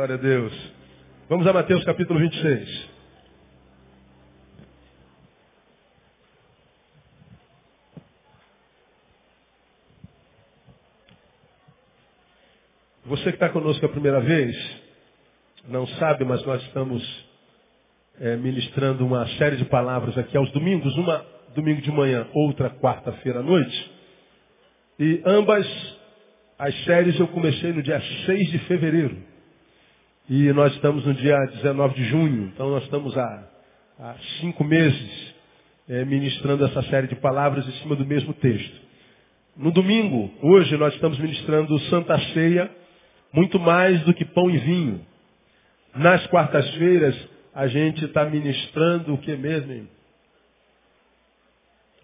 Glória a Deus. Vamos a Mateus capítulo 26. Você que está conosco a primeira vez, não sabe, mas nós estamos é, ministrando uma série de palavras aqui aos domingos, uma domingo de manhã, outra quarta-feira à noite. E ambas as séries eu comecei no dia 6 de fevereiro. E nós estamos no dia 19 de junho, então nós estamos há, há cinco meses é, ministrando essa série de palavras em cima do mesmo texto. No domingo, hoje, nós estamos ministrando Santa Ceia, muito mais do que pão e vinho. Nas quartas-feiras, a gente está ministrando o que mesmo?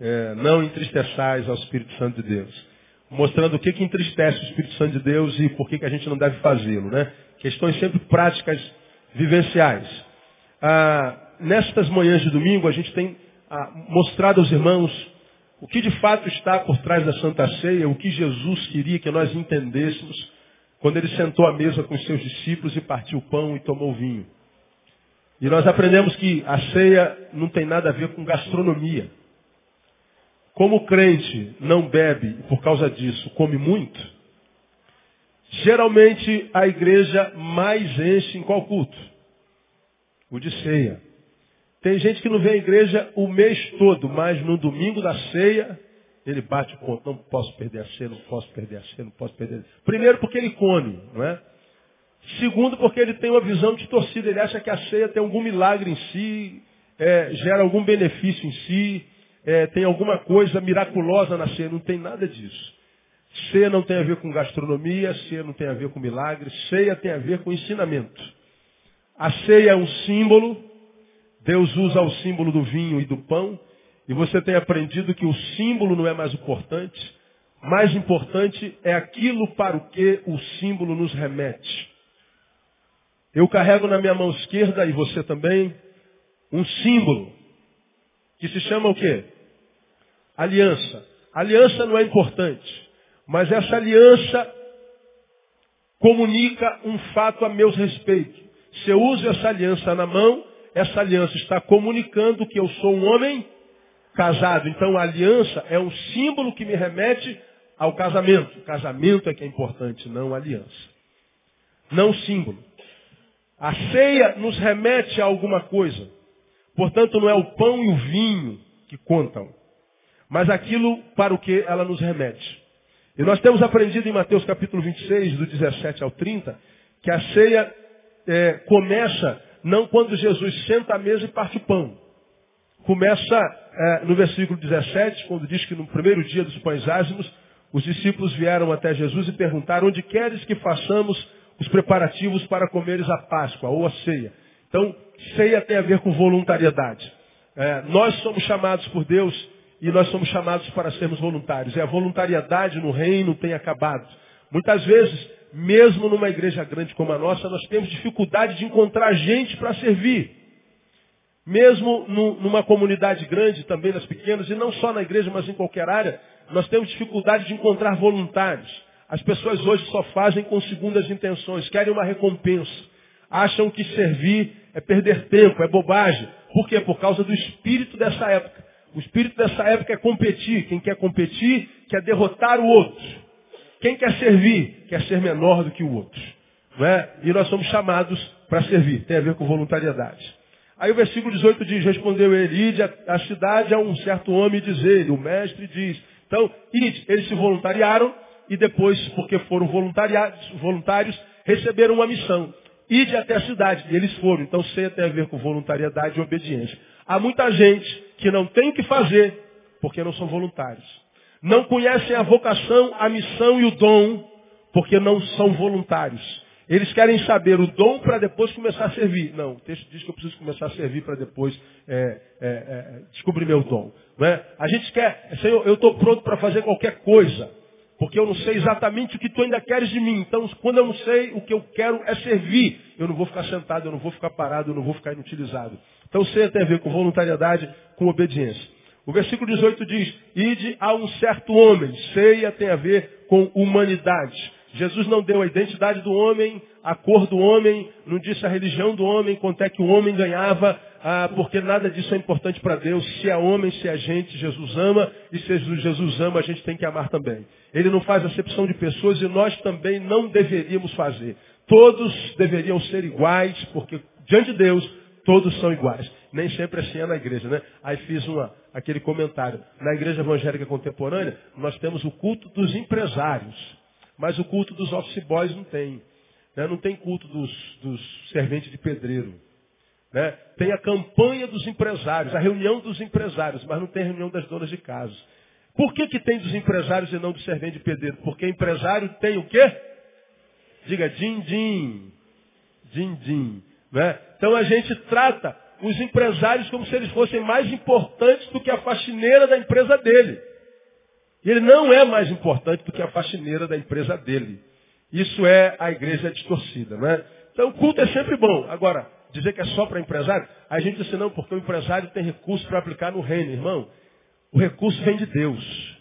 É, não entristeçais ao Espírito Santo de Deus. Mostrando o que, que entristece o Espírito Santo de Deus e por que, que a gente não deve fazê-lo. Né? Questões sempre práticas, vivenciais. Ah, nestas manhãs de domingo, a gente tem ah, mostrado aos irmãos o que de fato está por trás da Santa Ceia, o que Jesus queria que nós entendêssemos quando ele sentou à mesa com os seus discípulos e partiu o pão e tomou o vinho. E nós aprendemos que a ceia não tem nada a ver com gastronomia. Como o crente não bebe e por causa disso come muito, geralmente a igreja mais enche em qual culto? O de ceia. Tem gente que não vem à igreja o mês todo, mas no domingo da ceia ele bate o ponto, não posso perder a ceia, não posso perder a ceia, não posso perder. Primeiro porque ele come, não é? Segundo porque ele tem uma visão de torcida, ele acha que a ceia tem algum milagre em si, é, gera algum benefício em si, é, tem alguma coisa miraculosa na ceia, não tem nada disso. Ceia não tem a ver com gastronomia, ceia não tem a ver com milagre, ceia tem a ver com ensinamento. A ceia é um símbolo, Deus usa o símbolo do vinho e do pão, e você tem aprendido que o símbolo não é mais importante. Mais importante é aquilo para o que o símbolo nos remete. Eu carrego na minha mão esquerda, e você também, um símbolo. Que se chama o quê? Aliança. Aliança não é importante. Mas essa aliança comunica um fato a meus respeitos. Se eu uso essa aliança na mão, essa aliança está comunicando que eu sou um homem casado. Então a aliança é um símbolo que me remete ao casamento. O casamento é que é importante, não a aliança. Não símbolo. A ceia nos remete a alguma coisa. Portanto, não é o pão e o vinho que contam, mas aquilo para o que ela nos remete. E nós temos aprendido em Mateus capítulo 26, do 17 ao 30, que a ceia é, começa não quando Jesus senta à mesa e parte o pão. Começa é, no versículo 17, quando diz que no primeiro dia dos pães ázimos, os discípulos vieram até Jesus e perguntaram, onde queres que façamos os preparativos para comeres a Páscoa ou a ceia? Então, ceia tem a ver com voluntariedade. É, nós somos chamados por Deus e nós somos chamados para sermos voluntários. E a voluntariedade no reino tem acabado. Muitas vezes, mesmo numa igreja grande como a nossa, nós temos dificuldade de encontrar gente para servir. Mesmo numa comunidade grande, também nas pequenas, e não só na igreja, mas em qualquer área, nós temos dificuldade de encontrar voluntários. As pessoas hoje só fazem com segundas intenções, querem uma recompensa. Acham que servir é perder tempo, é bobagem. Por quê? Por causa do espírito dessa época. O espírito dessa época é competir. Quem quer competir quer derrotar o outro. Quem quer servir quer ser menor do que o outro. Não é? E nós somos chamados para servir. Tem a ver com voluntariedade. Aí o versículo 18 diz, respondeu ele, ide a, cidade a um certo homem diz ele, o mestre diz. Então, ide, eles se voluntariaram e depois, porque foram voluntários, receberam uma missão. Ide até a cidade. E eles foram. Então, ceia tem a ver com voluntariedade e obediência. Há muita gente que não tem o que fazer porque não são voluntários. Não conhecem a vocação, a missão e o dom porque não são voluntários. Eles querem saber o dom para depois começar a servir. Não, o texto diz que eu preciso começar a servir para depois é, é, é, descobrir meu dom. É? A gente quer, Senhor, eu estou pronto para fazer qualquer coisa, porque eu não sei exatamente o que tu ainda queres de mim. Então, quando eu não sei, o que eu quero é servir. Eu não vou ficar sentado, eu não vou ficar parado, eu não vou ficar inutilizado. Então, ceia tem a ver com voluntariedade, com obediência. O versículo 18 diz, ide a um certo homem. Ceia tem a ver com humanidade. Jesus não deu a identidade do homem, a cor do homem, não disse a religião do homem, quanto é que o homem ganhava, ah, porque nada disso é importante para Deus. Se é homem, se é gente, Jesus ama, e se Jesus ama, a gente tem que amar também. Ele não faz acepção de pessoas e nós também não deveríamos fazer. Todos deveriam ser iguais, porque diante de Deus, todos são iguais. Nem sempre assim é na igreja, né? Aí fiz uma, aquele comentário. Na igreja evangélica contemporânea, nós temos o culto dos empresários. Mas o culto dos office boys não tem. Né? Não tem culto dos, dos serventes de pedreiro. Né? Tem a campanha dos empresários, a reunião dos empresários, mas não tem reunião das donas de casa. Por que, que tem dos empresários e não do servente de pedreiro? Porque empresário tem o quê? Diga din-din. Din-din. Né? Então a gente trata os empresários como se eles fossem mais importantes do que a faxineira da empresa dele. Ele não é mais importante do que a faxineira da empresa dele. Isso é a igreja distorcida, né? Então culto é sempre bom. Agora, dizer que é só para empresário, a gente diz assim, não, porque o empresário tem recurso para aplicar no reino, irmão. O recurso vem de Deus.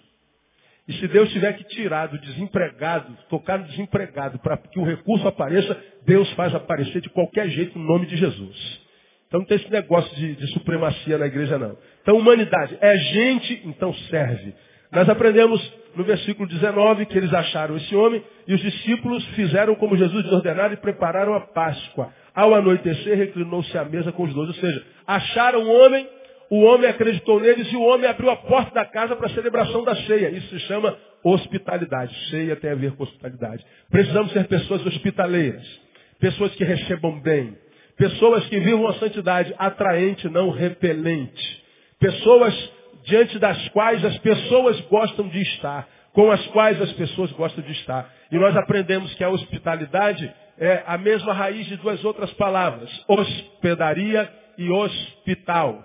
E se Deus tiver que tirar do desempregado, tocar no desempregado, para que o recurso apareça, Deus faz aparecer de qualquer jeito no nome de Jesus. Então não tem esse negócio de, de supremacia na igreja, não. Então, humanidade é gente, então serve. Nós aprendemos no versículo 19 que eles acharam esse homem e os discípulos fizeram como Jesus lhes ordenara e prepararam a Páscoa. Ao anoitecer, reclinou-se à mesa com os dois. Ou seja, acharam o homem, o homem acreditou neles e o homem abriu a porta da casa para a celebração da ceia. Isso se chama hospitalidade. Ceia tem a ver com hospitalidade. Precisamos ser pessoas hospitaleiras, pessoas que recebam bem, pessoas que vivam a santidade atraente, não repelente, pessoas diante das quais as pessoas gostam de estar, com as quais as pessoas gostam de estar. E nós aprendemos que a hospitalidade é a mesma raiz de duas outras palavras, hospedaria e hospital.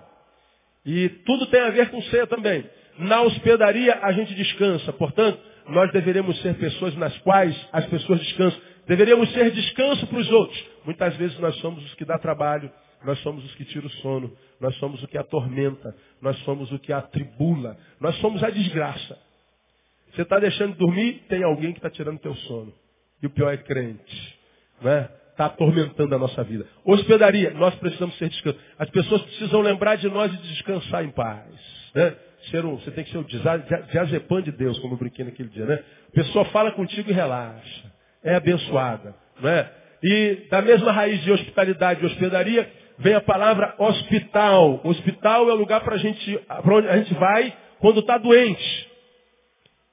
E tudo tem a ver com ceia também. Na hospedaria a gente descansa, portanto, nós deveríamos ser pessoas nas quais as pessoas descansam. Deveríamos ser descanso para os outros. Muitas vezes nós somos os que dá trabalho, nós somos os que tiram o sono, nós somos o que atormenta, nós somos o que atribula, nós somos a desgraça. Você está deixando de dormir, tem alguém que está tirando teu sono. E o pior é crente. Né? Está atormentando a nossa vida. Hospedaria, nós precisamos ser descanso. As pessoas precisam lembrar de nós e descansar em paz. Né? Ser um, você tem que ser o diazepam de Deus, como eu brinquei naquele dia. Né? A pessoa fala contigo e relaxa. É abençoada. Né? E da mesma raiz de hospitalidade e hospedaria, vem a palavra hospital. Hospital é o lugar para gente, onde a gente vai quando está doente.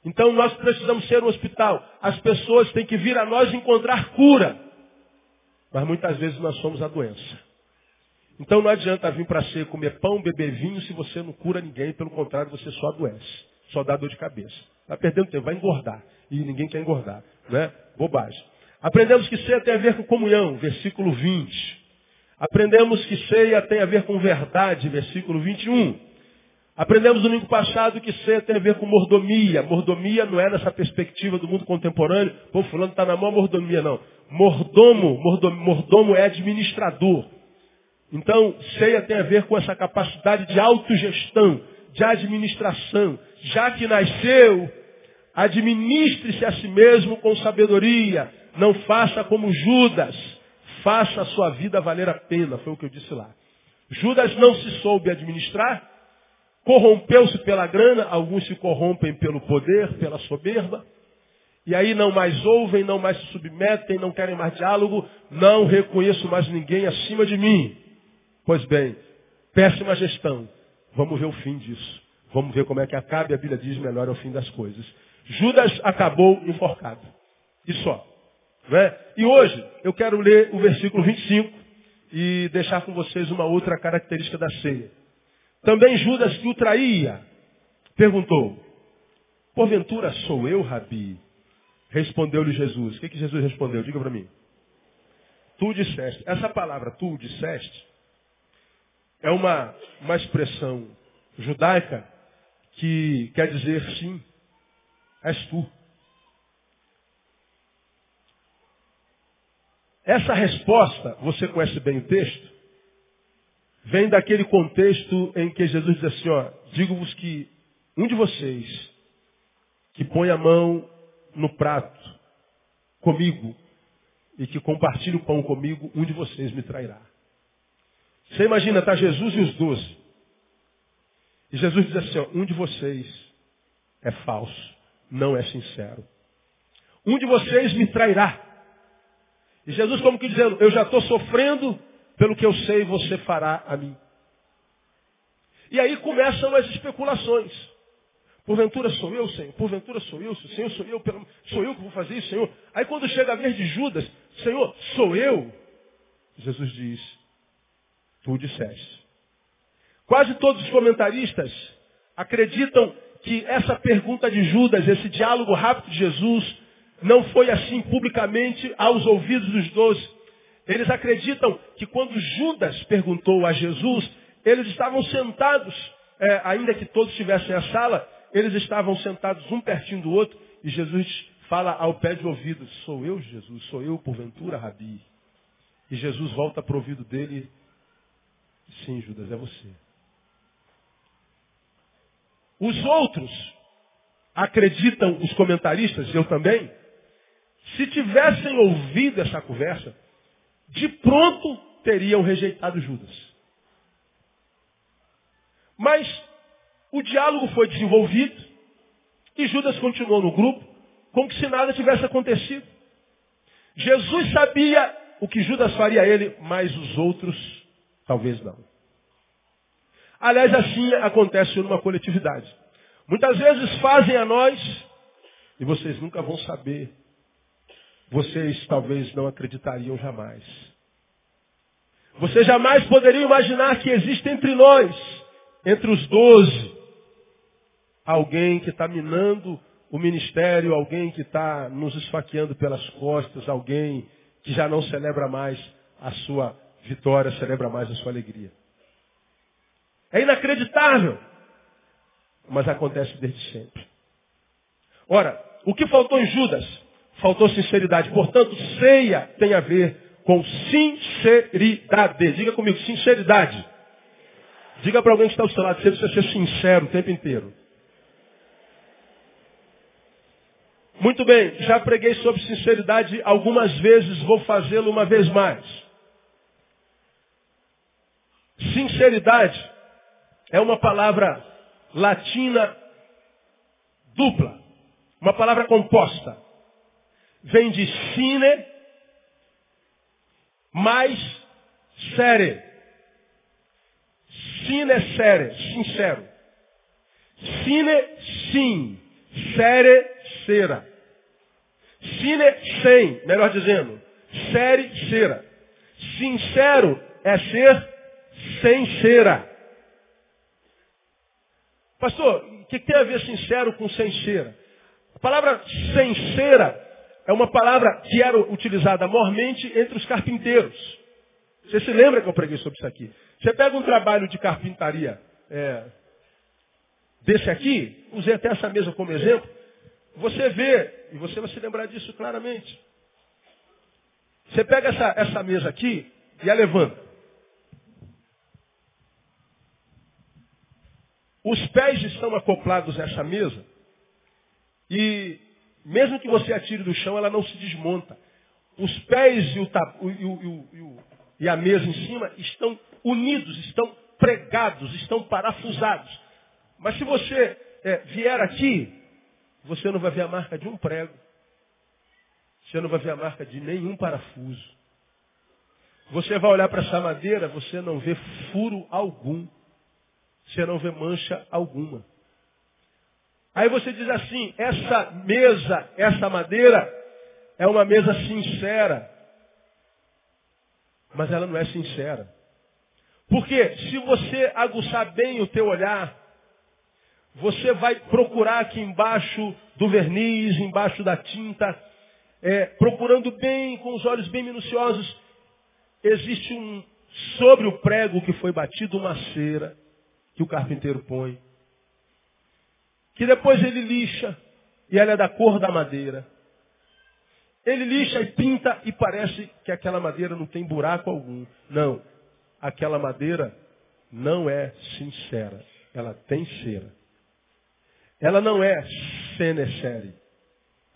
Então nós precisamos ser um hospital. As pessoas têm que vir a nós encontrar cura. Mas muitas vezes nós somos a doença. Então não adianta vir para ser comer pão, beber vinho, se você não cura ninguém. Pelo contrário, você só adoece. Só dá dor de cabeça. Está perdendo tempo, vai engordar. E ninguém quer engordar. Né? Bobagem. Aprendemos que ceia tem a ver com comunhão, versículo 20. Aprendemos que ceia tem a ver com verdade, versículo 21. Aprendemos no domingo passado que ceia tem a ver com mordomia. Mordomia não é nessa perspectiva do mundo contemporâneo. Pô, fulano está na mão mordomia, não. Mordomo, mordomo, mordomo é administrador. Então, ceia tem a ver com essa capacidade de autogestão, de administração. Já que nasceu, administre-se a si mesmo com sabedoria. Não faça como Judas faça a sua vida valer a pena, foi o que eu disse lá. Judas não se soube administrar, corrompeu-se pela grana, alguns se corrompem pelo poder, pela soberba, e aí não mais ouvem, não mais se submetem, não querem mais diálogo, não reconheço mais ninguém acima de mim. Pois bem, péssima gestão. Vamos ver o fim disso. Vamos ver como é que acaba, e a Bíblia diz melhor é o fim das coisas. Judas acabou enforcado. E só. Né? E hoje eu quero ler o versículo 25 e deixar com vocês uma outra característica da ceia. Também Judas que o traía, perguntou, porventura sou eu, Rabi? Respondeu-lhe Jesus. O que, que Jesus respondeu? Diga para mim. Tu disseste. Essa palavra, tu disseste, é uma, uma expressão judaica que quer dizer sim, és tu. Essa resposta, você conhece bem o texto, vem daquele contexto em que Jesus diz assim, ó, digo-vos que um de vocês que põe a mão no prato comigo e que compartilhe o pão comigo, um de vocês me trairá. Você imagina, tá Jesus e os doze. E Jesus diz assim, ó, um de vocês é falso, não é sincero. Um de vocês me trairá. E Jesus como que dizendo, eu já estou sofrendo pelo que eu sei você fará a mim. E aí começam as especulações. Porventura sou eu, Senhor. Porventura sou eu, Senhor, sou eu, sou eu que vou fazer isso, Senhor. Aí quando chega a vez de Judas, Senhor, sou eu. Jesus diz, tu disseste. Quase todos os comentaristas acreditam que essa pergunta de Judas, esse diálogo rápido de Jesus, não foi assim publicamente aos ouvidos dos doze. Eles acreditam que quando Judas perguntou a Jesus, eles estavam sentados, é, ainda que todos estivessem na sala, eles estavam sentados um pertinho do outro e Jesus fala ao pé de ouvido, sou eu Jesus, sou eu porventura, Rabi. E Jesus volta para o ouvido dele, sim Judas, é você. Os outros acreditam, os comentaristas, eu também, se tivessem ouvido essa conversa, de pronto teriam rejeitado Judas. Mas o diálogo foi desenvolvido e Judas continuou no grupo como se nada tivesse acontecido. Jesus sabia o que Judas faria a ele, mas os outros talvez não. Aliás, assim acontece numa coletividade. Muitas vezes fazem a nós e vocês nunca vão saber. Vocês talvez não acreditariam jamais. Vocês jamais poderiam imaginar que existe entre nós entre os doze, alguém que está minando o ministério, alguém que está nos esfaqueando pelas costas, alguém que já não celebra mais a sua vitória, celebra mais a sua alegria. É inacreditável, mas acontece desde sempre. Ora, o que faltou em Judas? Faltou sinceridade. Portanto, ceia tem a ver com sinceridade. Diga comigo, sinceridade. Diga para alguém que está ao seu lado, você precisa ser sincero o tempo inteiro. Muito bem, já preguei sobre sinceridade algumas vezes, vou fazê-lo uma vez mais. Sinceridade é uma palavra latina dupla, uma palavra composta. Vem de sine mais sere. Sine é sere, sincero. Sine, sim. Sere, cera. Sine, sem, melhor dizendo. Sere, cera. Sincero é ser sem cera. Pastor, o que tem a ver sincero com sem cera? A palavra sem cera é uma palavra que era utilizada mormente entre os carpinteiros. Você se lembra que eu preguei sobre isso aqui? Você pega um trabalho de carpintaria é, desse aqui, usei até essa mesa como exemplo, você vê, e você vai se lembrar disso claramente. Você pega essa, essa mesa aqui e a levanta. Os pés estão acoplados a essa mesa e mesmo que você atire do chão, ela não se desmonta. Os pés e, o, e, o, e a mesa em cima estão unidos, estão pregados, estão parafusados. Mas se você é, vier aqui, você não vai ver a marca de um prego. Você não vai ver a marca de nenhum parafuso. Você vai olhar para essa madeira, você não vê furo algum. Você não vê mancha alguma. Aí você diz assim, essa mesa, essa madeira, é uma mesa sincera. Mas ela não é sincera. Porque se você aguçar bem o teu olhar, você vai procurar aqui embaixo do verniz, embaixo da tinta, é, procurando bem, com os olhos bem minuciosos, existe um, sobre o prego que foi batido, uma cera que o carpinteiro põe, que depois ele lixa, e ela é da cor da madeira. Ele lixa e pinta e parece que aquela madeira não tem buraco algum. Não, aquela madeira não é sincera. Ela tem cera. Ela não é senescere.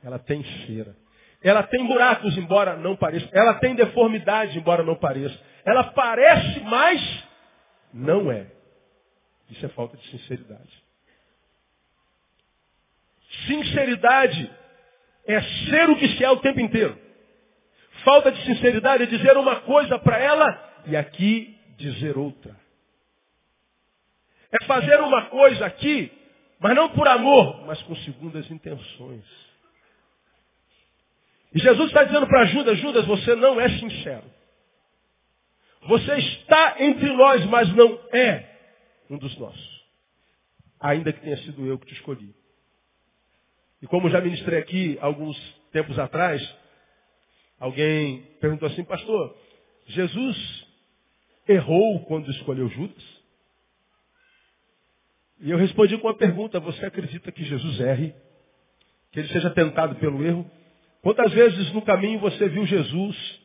Ela tem cera. Ela tem buracos, embora não pareça. Ela tem deformidade, embora não pareça. Ela parece, mas não é. Isso é falta de sinceridade. Sinceridade é ser o que se é o tempo inteiro. Falta de sinceridade é dizer uma coisa para ela e aqui dizer outra. É fazer uma coisa aqui, mas não por amor, mas com segundas intenções. E Jesus está dizendo para Judas, Judas, você não é sincero. Você está entre nós, mas não é um dos nossos. Ainda que tenha sido eu que te escolhi. E como já ministrei aqui alguns tempos atrás, alguém perguntou assim, pastor, Jesus errou quando escolheu Judas? E eu respondi com uma pergunta, você acredita que Jesus erre? Que ele seja tentado pelo erro? Quantas vezes no caminho você viu Jesus,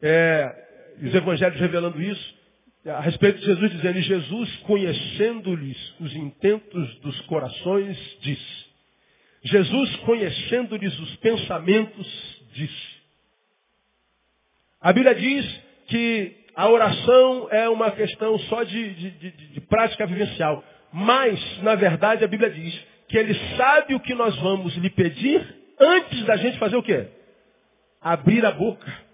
é, os evangelhos revelando isso, a respeito de Jesus dizendo, e Jesus conhecendo-lhes os intentos dos corações, disse. Jesus conhecendo-lhes os pensamentos, disse. A Bíblia diz que a oração é uma questão só de, de, de, de prática vivencial. Mas, na verdade, a Bíblia diz que ele sabe o que nós vamos lhe pedir antes da gente fazer o quê? Abrir a boca.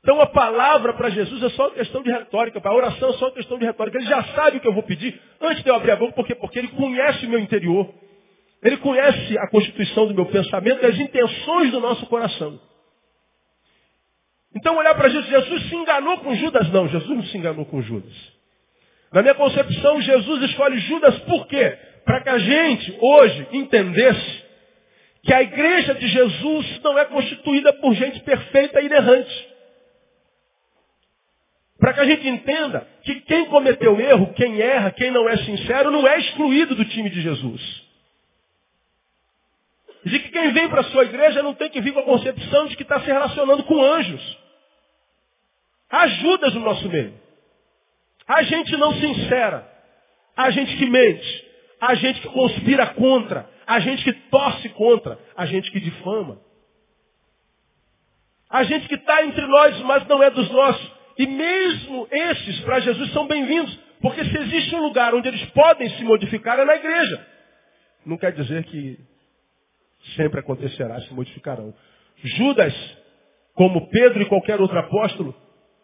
Então a palavra para Jesus é só uma questão de retórica, a oração é só uma questão de retórica. Ele já sabe o que eu vou pedir antes de eu abrir a boca, por quê? Porque ele conhece o meu interior. Ele conhece a constituição do meu pensamento e as intenções do nosso coração. Então olhar para Jesus, Jesus se enganou com Judas? Não, Jesus não se enganou com Judas. Na minha concepção, Jesus escolhe Judas por quê? Para que a gente hoje entendesse que a igreja de Jesus não é constituída por gente perfeita e inerrante. Para que a gente entenda que quem cometeu erro, quem erra, quem não é sincero, não é excluído do time de Jesus. De que quem vem para a sua igreja não tem que vir com a concepção de que está se relacionando com anjos. Há Judas no nosso meio. Há gente não sincera. Há gente que mente. Há gente que conspira contra. Há gente que torce contra. Há gente que difama. Há gente que está entre nós, mas não é dos nossos. E mesmo esses, para Jesus, são bem-vindos. Porque se existe um lugar onde eles podem se modificar, é na igreja. Não quer dizer que sempre acontecerá, se modificarão. Judas, como Pedro e qualquer outro apóstolo,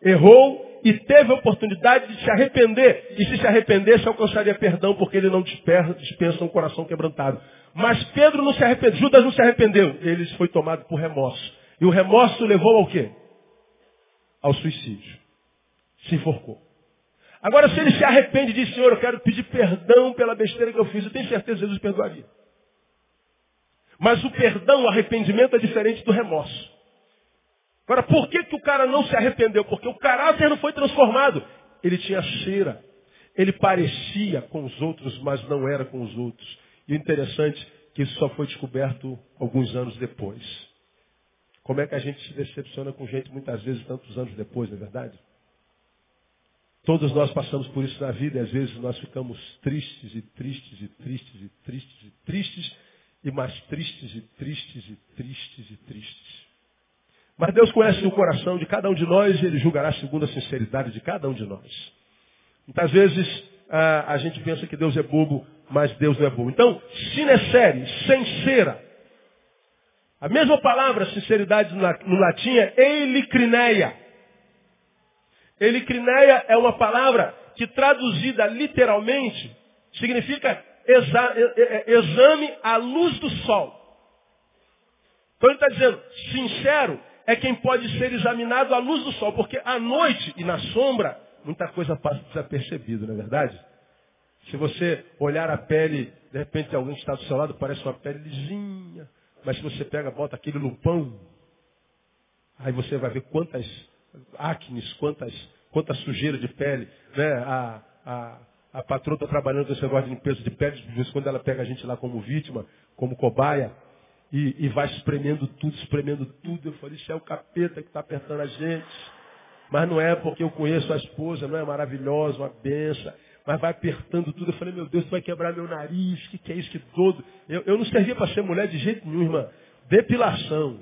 errou e teve a oportunidade de se arrepender. E se se arrependesse, alcançaria perdão, porque ele não dispensa um coração quebrantado. Mas Pedro não se arrependeu, Judas não se arrependeu. Ele foi tomado por remorso. E o remorso levou ao quê? Ao suicídio. Se enforcou. Agora, se ele se arrepende e diz, Senhor, eu quero pedir perdão pela besteira que eu fiz, eu tenho certeza que Jesus perdoaria. Mas o perdão, o arrependimento é diferente do remorso. Agora, por que, que o cara não se arrependeu? Porque o caráter não foi transformado. Ele tinha cera. Ele parecia com os outros, mas não era com os outros. E o interessante é que isso só foi descoberto alguns anos depois. Como é que a gente se decepciona com gente muitas vezes tantos anos depois, não é verdade? Todos nós passamos por isso na vida e às vezes nós ficamos tristes e tristes e tristes e tristes e tristes e mais tristes e tristes e tristes e tristes. Mas Deus conhece o coração de cada um de nós e Ele julgará segundo a sinceridade de cada um de nós. Muitas vezes a, a gente pensa que Deus é bobo, mas Deus não é bobo. Então, sincere, sincera. A mesma palavra sinceridade no latim é elicrineia. Elicrineia é uma palavra que traduzida literalmente significa exa, exame à luz do sol. Então ele está dizendo, sincero é quem pode ser examinado à luz do sol, porque à noite e na sombra, muita coisa passa desapercebida, não é verdade? Se você olhar a pele, de repente alguém que está do seu lado parece uma pele lisinha, mas se você pega, bota aquele lupão, aí você vai ver quantas acnes, quantas, quanta sujeira de pele, né? A, a, a patroa está trabalhando com esse negócio de limpeza de pele, de vez em quando ela pega a gente lá como vítima, como cobaia, e, e vai espremendo tudo, espremendo tudo. Eu falei, isso é o capeta que está apertando a gente. Mas não é porque eu conheço a esposa, não é maravilhosa, uma benção. Mas vai apertando tudo. Eu falei, meu Deus, tu vai quebrar meu nariz, o que, que é isso que todo? Eu, eu não servia para ser mulher de jeito nenhum, irmã. depilação,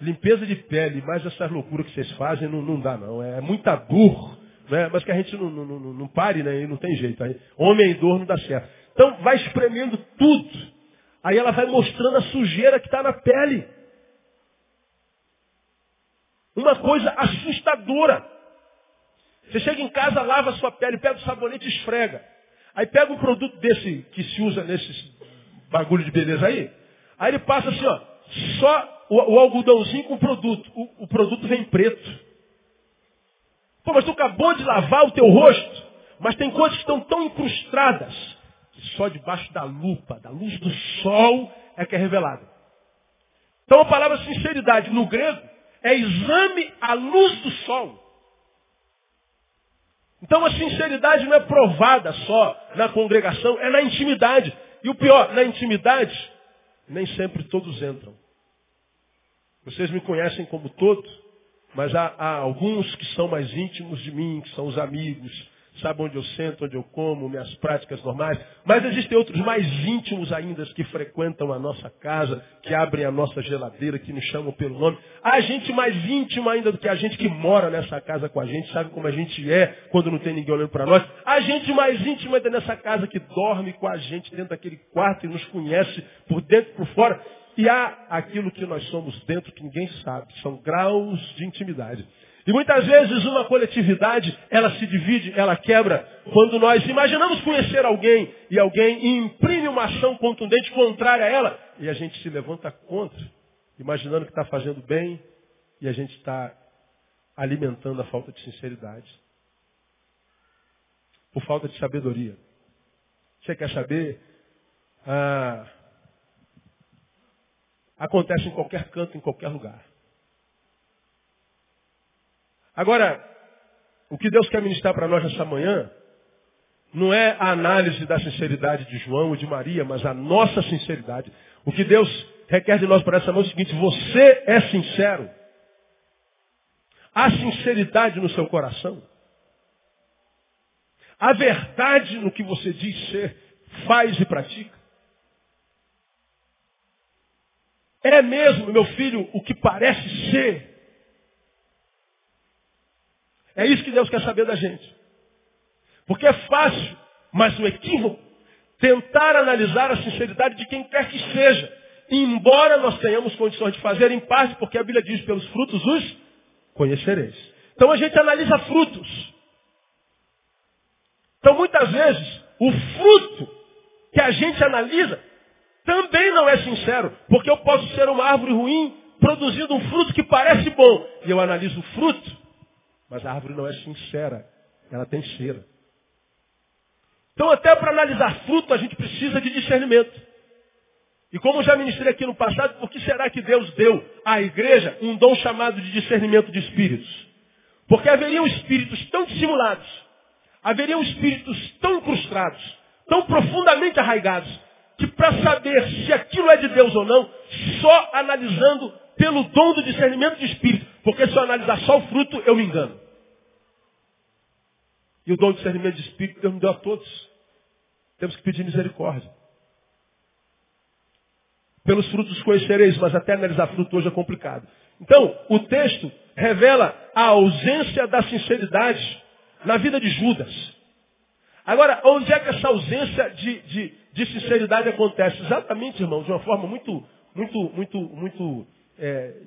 limpeza de pele, mais essas loucuras que vocês fazem, não, não dá não. É muita dor, né? mas que a gente não, não, não, pare, né? E não tem jeito. Aí, homem em dor não dá certo. Então vai espremendo tudo. Aí ela vai mostrando a sujeira que está na pele. Uma coisa assustadora. Você chega em casa, lava a sua pele, pega o sabonete e esfrega. Aí pega um produto desse que se usa nesses bagulho de beleza aí. Aí ele passa assim, ó, só o, o algodãozinho com o produto. O, o produto vem preto. Pô, mas tu acabou de lavar o teu rosto, mas tem coisas que estão tão incrustadas que só debaixo da lupa, da luz do sol, é que é revelado. Então a palavra sinceridade no grego é exame à luz do sol. Então a sinceridade não é provada só na congregação, é na intimidade. E o pior, na intimidade, nem sempre todos entram. Vocês me conhecem como todo, mas há, há alguns que são mais íntimos de mim, que são os amigos, sabe onde eu sento, onde eu como, minhas práticas normais. Mas existem outros mais íntimos ainda que frequentam a nossa casa, que abrem a nossa geladeira, que nos chamam pelo nome. Há gente mais íntima ainda do que a gente que mora nessa casa com a gente, sabe como a gente é quando não tem ninguém olhando para nós. Há gente mais íntima ainda nessa casa que dorme com a gente dentro daquele quarto e nos conhece por dentro e por fora. E há aquilo que nós somos dentro que ninguém sabe. São graus de intimidade. E muitas vezes uma coletividade, ela se divide, ela quebra, quando nós imaginamos conhecer alguém e alguém imprime uma ação contundente contrária a ela, e a gente se levanta contra, imaginando que está fazendo bem, e a gente está alimentando a falta de sinceridade. Por falta de sabedoria. Você quer saber? Ah, acontece em qualquer canto, em qualquer lugar. Agora, o que Deus quer ministrar para nós nessa manhã não é a análise da sinceridade de João e de Maria, mas a nossa sinceridade. O que Deus requer de nós para essa manhã é o seguinte: você é sincero? Há sinceridade no seu coração? Há verdade no que você diz ser, faz e pratica? É mesmo, meu filho, o que parece ser é isso que Deus quer saber da gente. Porque é fácil, mas um equívoco, tentar analisar a sinceridade de quem quer que seja. Embora nós tenhamos condições de fazer em parte, porque a Bíblia diz pelos frutos os conhecereis. Então a gente analisa frutos. Então muitas vezes o fruto que a gente analisa também não é sincero, porque eu posso ser uma árvore ruim produzindo um fruto que parece bom. E eu analiso o fruto mas a árvore não é sincera. Ela tem cheira. Então, até para analisar fruto, a gente precisa de discernimento. E como já ministrei aqui no passado, por que será que Deus deu à igreja um dom chamado de discernimento de espíritos? Porque haveriam espíritos tão dissimulados, haveriam espíritos tão incrustados, tão profundamente arraigados, que para saber se aquilo é de Deus ou não, só analisando pelo dom do discernimento de espírito, porque se eu analisar só o fruto, eu me engano. E o dom de discernimento de espírito Deus me deu a todos. Temos que pedir misericórdia. Pelos frutos conhecereis, mas até analisar fruto hoje é complicado. Então, o texto revela a ausência da sinceridade na vida de Judas. Agora, onde é que essa ausência de, de, de sinceridade acontece? Exatamente, irmão, de uma forma muito, muito, muito, muito é,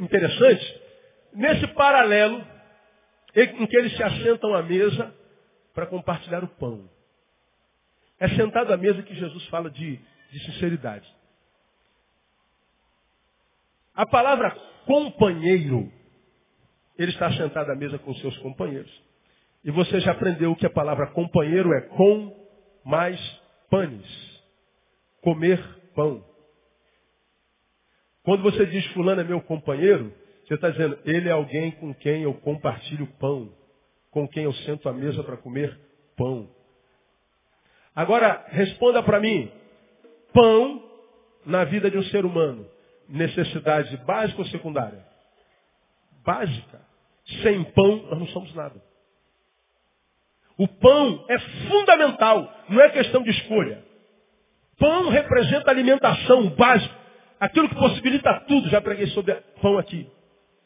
interessante nesse paralelo em que eles se assentam à mesa para compartilhar o pão. É sentado à mesa que Jesus fala de, de sinceridade. A palavra companheiro, ele está sentado à mesa com seus companheiros. E você já aprendeu que a palavra companheiro é com mais panes. Comer pão. Quando você diz fulano é meu companheiro, você está dizendo, ele é alguém com quem eu compartilho pão, com quem eu sento à mesa para comer pão. Agora, responda para mim, pão na vida de um ser humano, necessidade básica ou secundária? Básica. Sem pão, nós não somos nada. O pão é fundamental, não é questão de escolha. Pão representa alimentação básica. aquilo que possibilita tudo. Já preguei sobre pão aqui.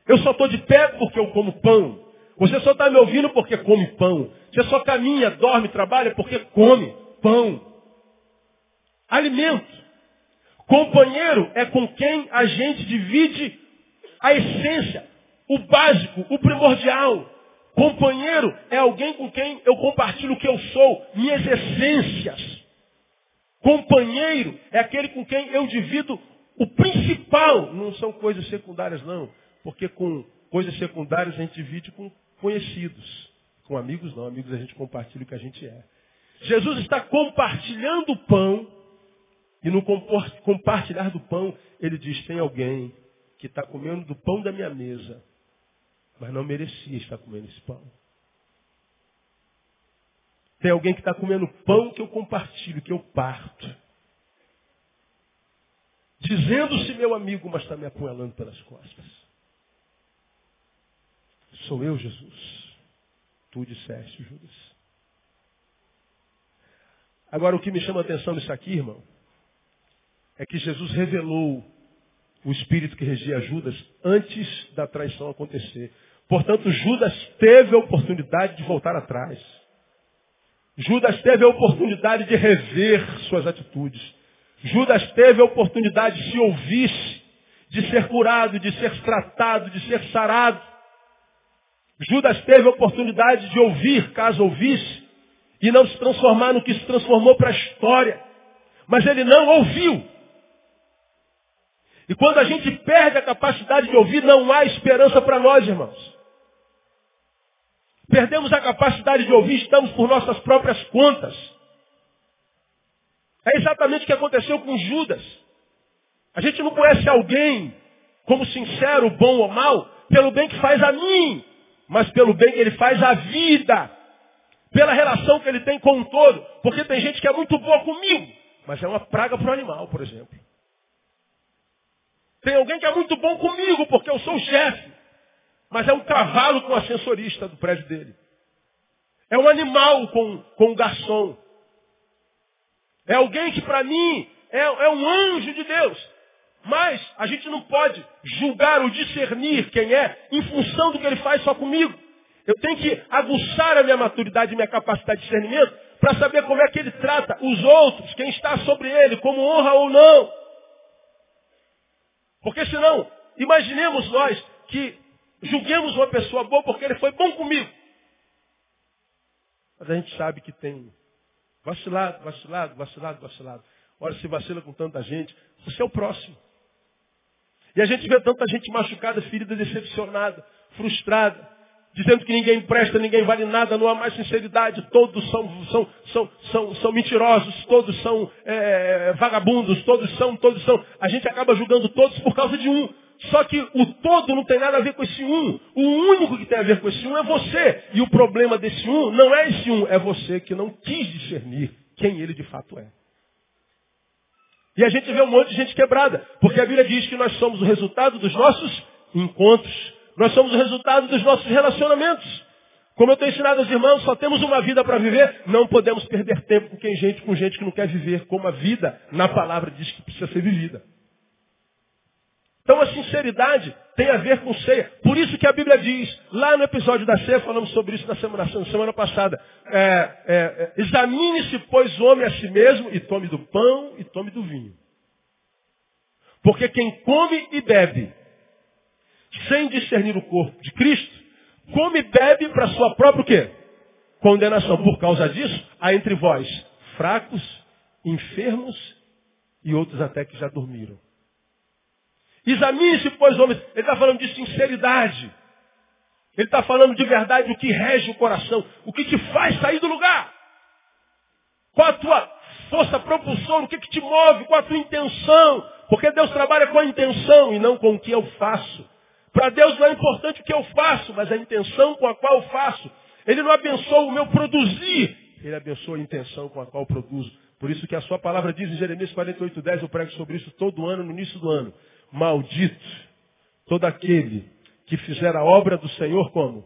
Eu só estou de pé porque eu como pão. Você só está me ouvindo porque come pão. Você só caminha, dorme, trabalha porque come pão. Alimento. Companheiro é com quem a gente divide a essência, o básico, o primordial. Companheiro é alguém com quem eu compartilho o que eu sou, minhas essências. Companheiro é aquele com quem eu divido o principal. Não são coisas secundárias, não. Porque com coisas secundárias a gente divide com conhecidos. Com amigos não, amigos a gente compartilha o que a gente é. Jesus está compartilhando o pão, e no compartilhar do pão, ele diz, tem alguém que está comendo do pão da minha mesa, mas não merecia estar comendo esse pão. Tem alguém que está comendo pão que eu compartilho, que eu parto. Dizendo-se meu amigo, mas está me apunhalando pelas costas. Sou eu, Jesus. Tu disseste, Judas. Agora, o que me chama a atenção nisso aqui, irmão, é que Jesus revelou o espírito que regia Judas antes da traição acontecer. Portanto, Judas teve a oportunidade de voltar atrás. Judas teve a oportunidade de rever suas atitudes. Judas teve a oportunidade de se ouvisse, de ser curado, de ser tratado, de ser sarado. Judas teve a oportunidade de ouvir, caso ouvisse, e não se transformar no que se transformou para a história. Mas ele não ouviu. E quando a gente perde a capacidade de ouvir, não há esperança para nós, irmãos. Perdemos a capacidade de ouvir, estamos por nossas próprias contas. É exatamente o que aconteceu com Judas. A gente não conhece alguém como sincero, bom ou mal, pelo bem que faz a mim mas pelo bem que ele faz à vida, pela relação que ele tem com o todo. Porque tem gente que é muito boa comigo, mas é uma praga para o animal, por exemplo. Tem alguém que é muito bom comigo, porque eu sou o chefe, mas é um cavalo com o ascensorista do prédio dele. É um animal com, com o garçom. É alguém que para mim é, é um anjo de Deus. Mas a gente não pode julgar ou discernir quem é em função do que ele faz só comigo. Eu tenho que aguçar a minha maturidade e minha capacidade de discernimento para saber como é que ele trata os outros, quem está sobre ele, como honra ou não. Porque senão, imaginemos nós que julguemos uma pessoa boa porque ele foi bom comigo. Mas a gente sabe que tem vacilado, vacilado, vacilado, vacilado. Ora, se vacila com tanta gente, você é o próximo. E a gente vê tanta gente machucada, ferida, decepcionada, frustrada, dizendo que ninguém presta, ninguém vale nada, não há mais sinceridade, todos são, são, são, são, são mentirosos, todos são é, vagabundos, todos são, todos são. A gente acaba julgando todos por causa de um. Só que o todo não tem nada a ver com esse um. O único que tem a ver com esse um é você. E o problema desse um não é esse um, é você que não quis discernir quem ele de fato é. E a gente vê um monte de gente quebrada, porque a Bíblia diz que nós somos o resultado dos nossos encontros. Nós somos o resultado dos nossos relacionamentos. Como eu tenho ensinado aos irmãos, só temos uma vida para viver, não podemos perder tempo com quem gente, com gente que não quer viver, como a vida na palavra diz que precisa ser vivida. Então a sinceridade tem a ver com ceia. Por isso que a Bíblia diz, lá no episódio da ceia, falamos sobre isso na semana, semana passada. É, é, é, Examine-se, pois, o homem a si mesmo, e tome do pão e tome do vinho. Porque quem come e bebe, sem discernir o corpo de Cristo, come e bebe para sua própria o quê? Condenação. Por causa disso, há entre vós fracos, enfermos e outros até que já dormiram. Examine-se, pois, homens. Ele está falando de sinceridade. Ele está falando de verdade o que rege o coração. O que te faz sair do lugar. Qual a tua força propulsora? O que, que te move? Qual a tua intenção? Porque Deus trabalha com a intenção e não com o que eu faço. Para Deus não é importante o que eu faço, mas a intenção com a qual eu faço. Ele não abençoa o meu produzir, ele abençoa a intenção com a qual eu produzo. Por isso que a sua palavra diz em Jeremias 48, 10, eu prego sobre isso todo ano, no início do ano. Maldito todo aquele que fizer a obra do Senhor como?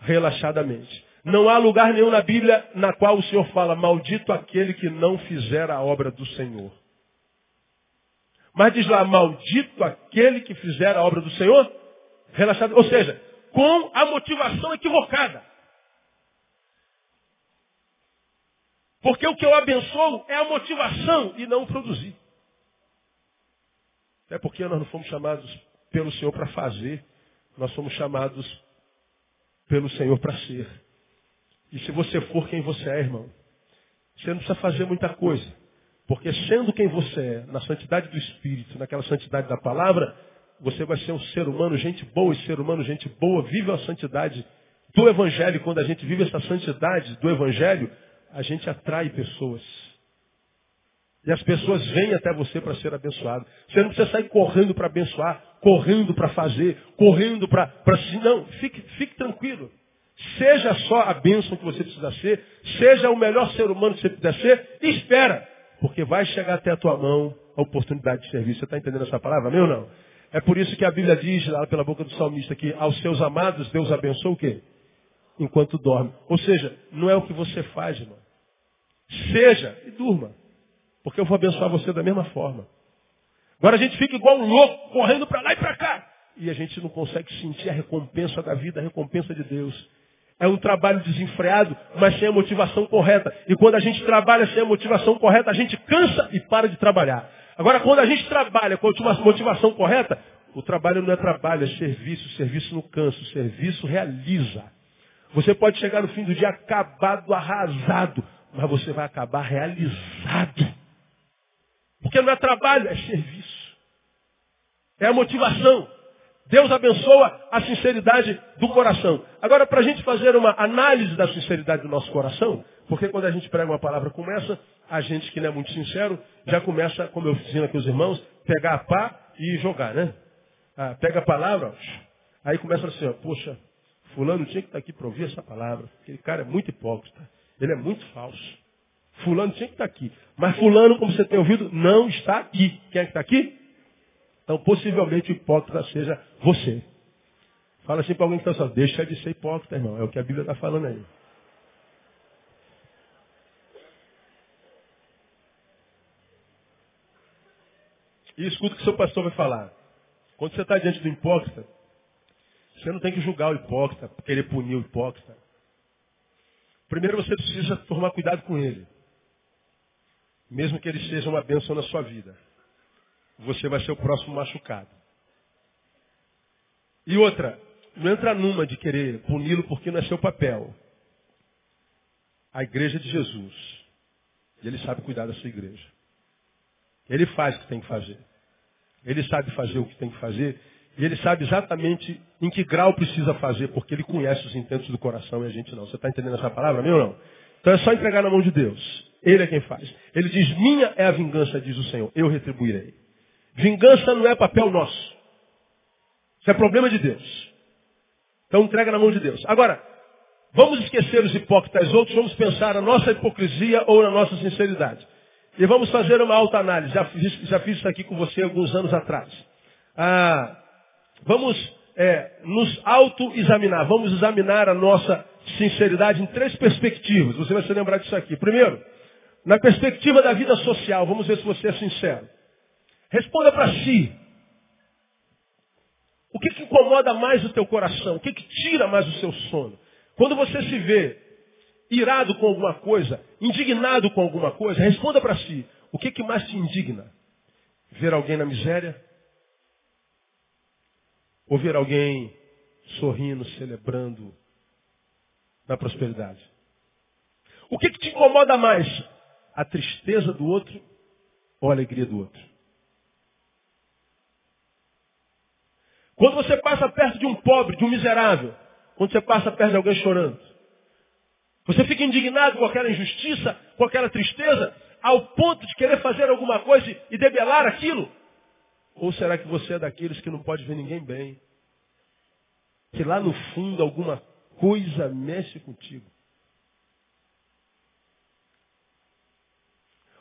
Relaxadamente. Não há lugar nenhum na Bíblia na qual o Senhor fala, maldito aquele que não fizer a obra do Senhor. Mas diz lá, maldito aquele que fizer a obra do Senhor, relaxado. Ou seja, com a motivação equivocada. Porque o que eu abençoo é a motivação e não produzir. É porque nós não fomos chamados pelo Senhor para fazer, nós fomos chamados pelo Senhor para ser. E se você for quem você é, irmão, você não precisa fazer muita coisa. Porque sendo quem você é, na santidade do Espírito, naquela santidade da palavra, você vai ser um ser humano, gente boa, e ser humano, gente boa, vive a santidade do Evangelho. Quando a gente vive essa santidade do Evangelho, a gente atrai pessoas. E as pessoas vêm até você para ser abençoado. Você não precisa sair correndo para abençoar, correndo para fazer, correndo para... Não, fique, fique tranquilo. Seja só a bênção que você precisa ser, seja o melhor ser humano que você puder ser, e espera. Porque vai chegar até a tua mão a oportunidade de serviço. Você está entendendo essa palavra, meu não? É por isso que a Bíblia diz, lá pela boca do salmista, que aos seus amados Deus abençoa o quê? Enquanto dorme. Ou seja, não é o que você faz, irmão. Seja e durma. Porque eu vou abençoar você da mesma forma. Agora a gente fica igual um louco, correndo para lá e para cá. E a gente não consegue sentir a recompensa da vida, a recompensa de Deus. É um trabalho desenfreado, mas sem a motivação correta. E quando a gente trabalha sem a motivação correta, a gente cansa e para de trabalhar. Agora, quando a gente trabalha com a motivação correta, o trabalho não é trabalho, é serviço. Serviço não cansa, o serviço realiza. Você pode chegar no fim do dia acabado, arrasado, mas você vai acabar realizado. Porque não é trabalho, é serviço. É a motivação. Deus abençoa a sinceridade do coração. Agora, para a gente fazer uma análise da sinceridade do nosso coração, porque quando a gente prega uma palavra como essa, a gente que não é muito sincero, já começa, como eu ensino aqui os irmãos, pegar a pá e jogar, né? Ah, pega a palavra, aí começa assim, ó, poxa, fulano tinha que estar aqui para ouvir essa palavra. Aquele cara é muito hipócrita, ele é muito falso. Fulano tinha que estar aqui. Mas fulano, como você tem ouvido, não está aqui. Quem é que está aqui? Então, possivelmente, o hipócrita seja você. Fala assim para alguém que está só, deixa de ser hipócrita, irmão. É o que a Bíblia está falando aí. E escuta o que seu pastor vai falar. Quando você está diante do hipócrita, você não tem que julgar o hipócrita, querer punir o hipócrita. Primeiro você precisa tomar cuidado com ele. Mesmo que ele seja uma bênção na sua vida você vai ser o próximo machucado. E outra, não entra numa de querer puni-lo porque não é seu papel. A igreja de Jesus. Ele sabe cuidar da sua igreja. Ele faz o que tem que fazer. Ele sabe fazer o que tem que fazer. E ele sabe exatamente em que grau precisa fazer, porque ele conhece os intentos do coração e a gente não. Você está entendendo essa palavra, meu ou não? Então é só entregar na mão de Deus. Ele é quem faz. Ele diz, minha é a vingança, diz o Senhor. Eu retribuirei. Vingança não é papel nosso. Isso é problema de Deus. Então entrega na mão de Deus. Agora, vamos esquecer os hipócritas outros, vamos pensar na nossa hipocrisia ou na nossa sinceridade. E vamos fazer uma autoanálise. Já fiz, já fiz isso aqui com você alguns anos atrás. Ah, vamos é, nos autoexaminar. Vamos examinar a nossa sinceridade em três perspectivas. Você vai se lembrar disso aqui. Primeiro, na perspectiva da vida social. Vamos ver se você é sincero. Responda para si. O que, que, incomoda mais o teu coração? O que, que tira mais o seu sono? Quando você se vê irado com alguma coisa, indignado com alguma coisa, responda para si. O que, que mais te indigna? Ver alguém na miséria? Ou ver alguém sorrindo, celebrando na prosperidade? O que, que te incomoda mais? A tristeza do outro ou a alegria do outro? Quando você passa perto de um pobre, de um miserável, quando você passa perto de alguém chorando, você fica indignado com aquela injustiça, com aquela tristeza, ao ponto de querer fazer alguma coisa e debelar aquilo? Ou será que você é daqueles que não pode ver ninguém bem? Que lá no fundo alguma coisa mexe contigo?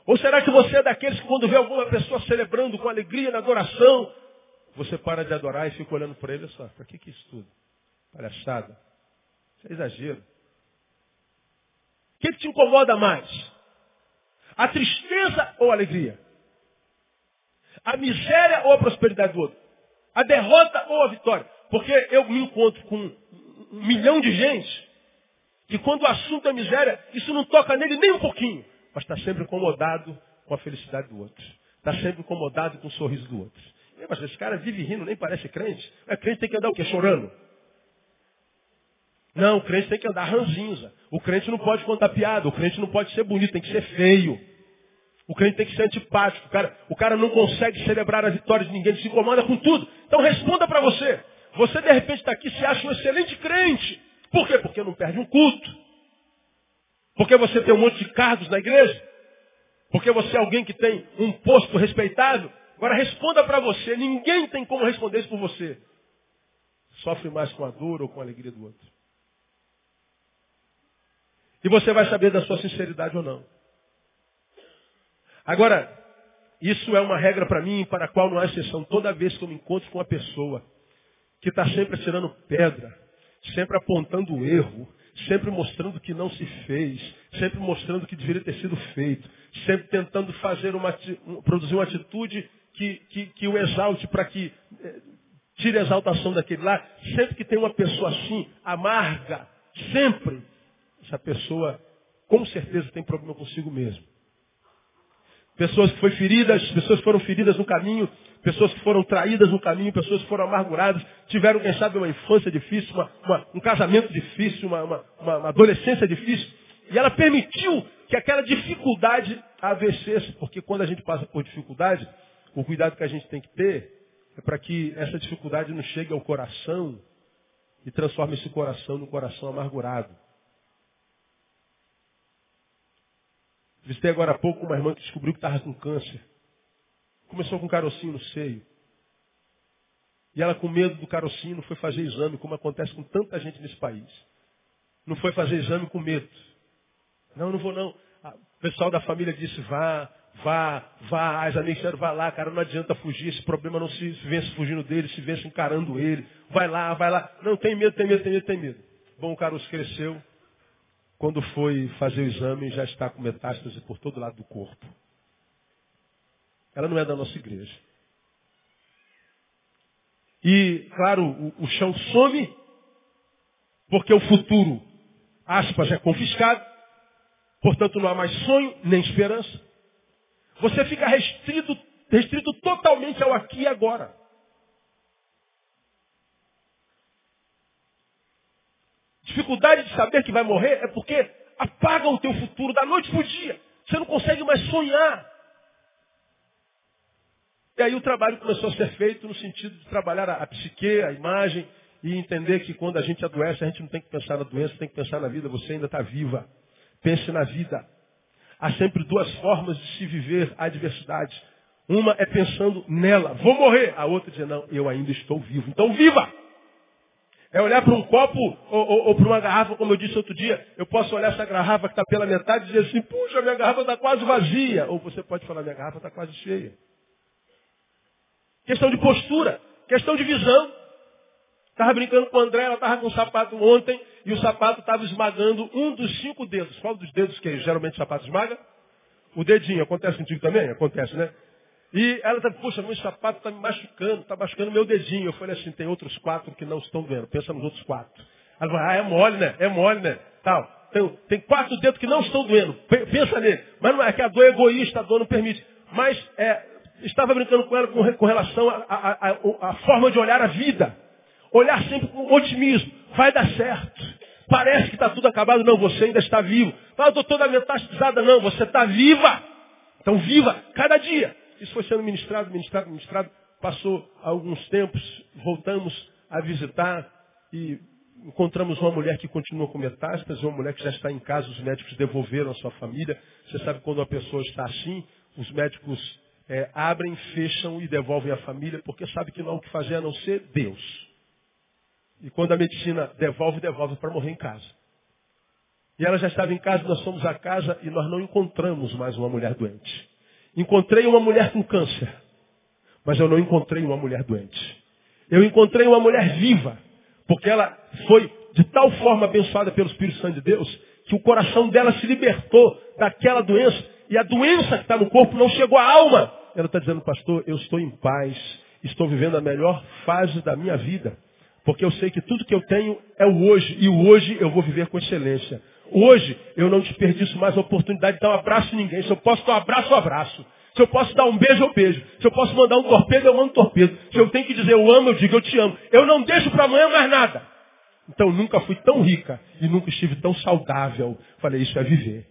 Ou será que você é daqueles que quando vê alguma pessoa celebrando com alegria na adoração, você para de adorar e fica olhando para ele só. Para que, que isso tudo? Palhaçada. Isso é exagero. O que, que te incomoda mais? A tristeza ou a alegria? A miséria ou a prosperidade do outro? A derrota ou a vitória? Porque eu me encontro com um milhão de gente que quando o assunto é miséria, isso não toca nele nem um pouquinho. Mas está sempre incomodado com a felicidade do outro. Está sempre incomodado com o sorriso do outro. Mas esse cara vive rindo, nem parece crente. É crente tem que andar o quê? Chorando. Não, o crente tem que andar ranzinza. O crente não pode contar piada. O crente não pode ser bonito, tem que ser feio. O crente tem que ser antipático. O cara, o cara não consegue celebrar a vitória de ninguém, ele se incomoda com tudo. Então responda para você. Você de repente está aqui, se acha um excelente crente. Por quê? Porque não perde um culto. Porque você tem um monte de cargos na igreja. Porque você é alguém que tem um posto respeitável. Agora responda para você. Ninguém tem como responder isso por você. Sofre mais com a dor ou com a alegria do outro. E você vai saber da sua sinceridade ou não. Agora, isso é uma regra para mim, para a qual não há exceção. Toda vez que eu me encontro com uma pessoa que está sempre atirando pedra, sempre apontando o erro, sempre mostrando que não se fez, sempre mostrando que deveria ter sido feito, sempre tentando fazer uma, produzir uma atitude que, que, que o exalte para que eh, tire a exaltação daquele lá. Sempre que tem uma pessoa assim, amarga, sempre essa pessoa com certeza tem problema consigo mesmo. Pessoas que foram feridas, pessoas foram feridas no caminho, pessoas que foram traídas no caminho, pessoas que foram amarguradas, tiveram, quem sabe, uma infância difícil, uma, uma, um casamento difícil, uma, uma, adolescência difícil. E ela permitiu que aquela dificuldade a vencesse, porque quando a gente passa por dificuldade, o cuidado que a gente tem que ter é para que essa dificuldade não chegue ao coração e transforme esse coração num coração amargurado. Visitei agora há pouco uma irmã que descobriu que estava com câncer. Começou com um carocinho no seio. E ela, com medo do carocinho, não foi fazer exame, como acontece com tanta gente nesse país. Não foi fazer exame com medo. Não, não vou não. O pessoal da família disse, vá, vá, vá. As disseram, vá lá, cara, não adianta fugir. Esse problema não se vence fugindo dele, se vence encarando ele. Vai lá, vai lá. Não, tem medo, tem medo, tem medo, tem medo. Bom, o caroço cresceu, quando foi fazer o exame, já está com metástase por todo lado do corpo. Ela não é da nossa igreja. E, claro, o, o chão some, porque o futuro, aspas, é confiscado. Portanto, não há mais sonho nem esperança. Você fica restrito, restrito totalmente ao aqui e agora. Dificuldade de saber que vai morrer é porque apaga o teu futuro da noite para o dia. Você não consegue mais sonhar. E aí o trabalho começou a ser feito no sentido de trabalhar a, a psique, a imagem, e entender que quando a gente adoece, a gente não tem que pensar na doença, tem que pensar na vida. Você ainda está viva. Pense na vida. Há sempre duas formas de se viver a adversidade. Uma é pensando nela, vou morrer. A outra diz, não, eu ainda estou vivo. Então viva! É olhar para um copo ou, ou, ou, para uma garrafa, como eu disse outro dia. Eu posso olhar essa garrafa que está pela metade e dizer assim, puxa, minha garrafa está quase vazia. Ou você pode falar, minha garrafa está quase cheia. Questão de postura, questão de visão. Estava brincando com o André, ela estava com um sapato ontem e o sapato estava esmagando um dos cinco dedos. Qual dos dedos que geralmente o sapato esmaga? O dedinho. Acontece contigo também? Acontece, né? E ela está, poxa, meu sapato está me machucando, está machucando meu dedinho. Eu falei assim, tem outros quatro que não estão doendo. Pensa nos outros quatro. Ela falou, ah, é mole, né? É mole, né? Tal. Tem, tem quatro dedos que não estão doendo. Pensa nele. Mas não é que a dor é egoísta, a dor não permite. Mas é, estava brincando com ela com, com relação à forma de olhar a vida. Olhar sempre com otimismo. Vai dar certo. Parece que está tudo acabado. Não, você ainda está vivo. Fala, doutor, da metastasada. Não, você está viva. Então viva cada dia. Isso foi sendo ministrado, ministrado, ministrado. Passou alguns tempos, voltamos a visitar e encontramos uma mulher que continua com metástase, uma mulher que já está em casa, os médicos devolveram a sua família. Você sabe quando uma pessoa está assim, os médicos é, abrem, fecham e devolvem a família, porque sabe que não há o que fazer a não ser Deus. E quando a medicina devolve, devolve para morrer em casa. E ela já estava em casa, nós fomos à casa e nós não encontramos mais uma mulher doente. Encontrei uma mulher com câncer, mas eu não encontrei uma mulher doente. Eu encontrei uma mulher viva, porque ela foi de tal forma abençoada pelo Espírito Santo de Deus, que o coração dela se libertou daquela doença, e a doença que está no corpo não chegou à alma. Ela está dizendo, pastor, eu estou em paz, estou vivendo a melhor fase da minha vida. Porque eu sei que tudo que eu tenho é o hoje, e o hoje eu vou viver com excelência. Hoje eu não desperdiço mais a oportunidade de dar um abraço em ninguém. Se eu posso dar um abraço, eu abraço. Se eu posso dar um beijo, eu beijo. Se eu posso mandar um torpedo, eu mando um torpedo. Se eu tenho que dizer eu amo, eu digo eu te amo. Eu não deixo para amanhã mais nada. Então nunca fui tão rica e nunca estive tão saudável. Falei, isso é viver.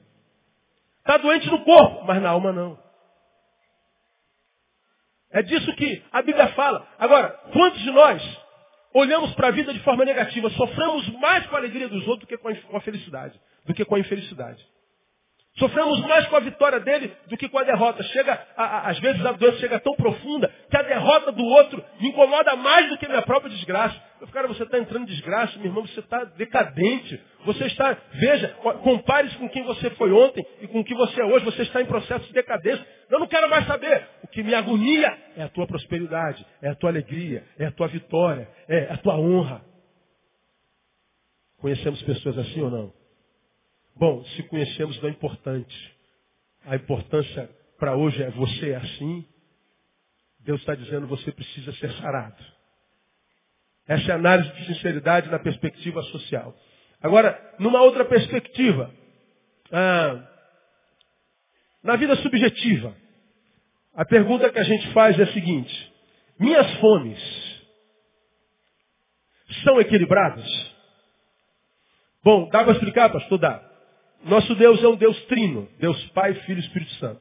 Está doente no corpo, mas na alma não. É disso que a Bíblia fala. Agora, quantos de nós olhamos para a vida de forma negativa, sofremos mais com a alegria dos outros do que com a felicidade, do que com a infelicidade. Sofremos mais com a vitória dele do que com a derrota. Chega, a, a, às vezes a doença chega tão profunda que a derrota do outro me incomoda mais do que a minha própria desgraça. Cara, você está entrando em desgraça, meu irmão, você está decadente. Você está, veja, compare-se com quem você foi ontem e com quem você é hoje. Você está em processo de decadência. Eu não quero mais saber. O que me agonia é a tua prosperidade, é a tua alegria, é a tua vitória, é a tua honra. Conhecemos pessoas assim ou não? Bom, se conhecemos não é importante. A importância para hoje é você é assim. Deus está dizendo você precisa ser sarado. Essa é análise de sinceridade na perspectiva social. Agora, numa outra perspectiva, ah, na vida subjetiva, a pergunta que a gente faz é a seguinte: minhas fomes são equilibradas? Bom, dá para explicar, pastor? Dá. Nosso Deus é um Deus trino, Deus Pai, Filho e Espírito Santo.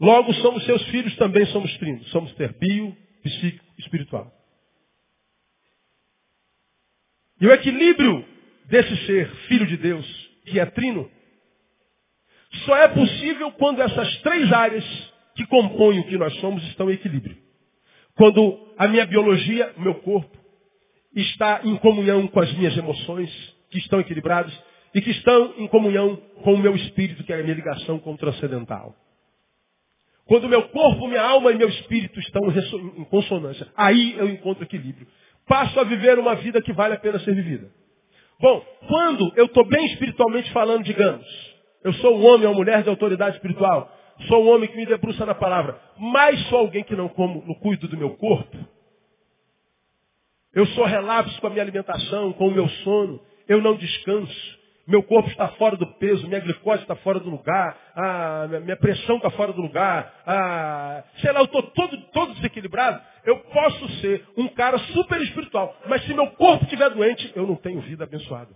Logo somos seus filhos, também somos trinos. Somos ter bio, psíquico, espiritual. E o equilíbrio desse ser, filho de Deus, que é trino, só é possível quando essas três áreas que compõem o que nós somos estão em equilíbrio. Quando a minha biologia, o meu corpo, está em comunhão com as minhas emoções, que estão equilibradas, e que estão em comunhão com o meu espírito, que é a minha ligação com o transcendental. Quando meu corpo, minha alma e meu espírito estão em consonância, aí eu encontro equilíbrio. Passo a viver uma vida que vale a pena ser vivida. Bom, quando eu estou bem espiritualmente falando, digamos, eu sou um homem ou mulher de autoridade espiritual, sou um homem que me debruça na palavra, mas sou alguém que não como, não cuido do meu corpo, eu sou relapso com a minha alimentação, com o meu sono, eu não descanso, meu corpo está fora do peso, minha glicose está fora do lugar, a minha pressão está fora do lugar, a, sei lá, eu estou todo, todo desequilibrado. Eu posso ser um cara super espiritual, mas se meu corpo estiver doente, eu não tenho vida abençoada.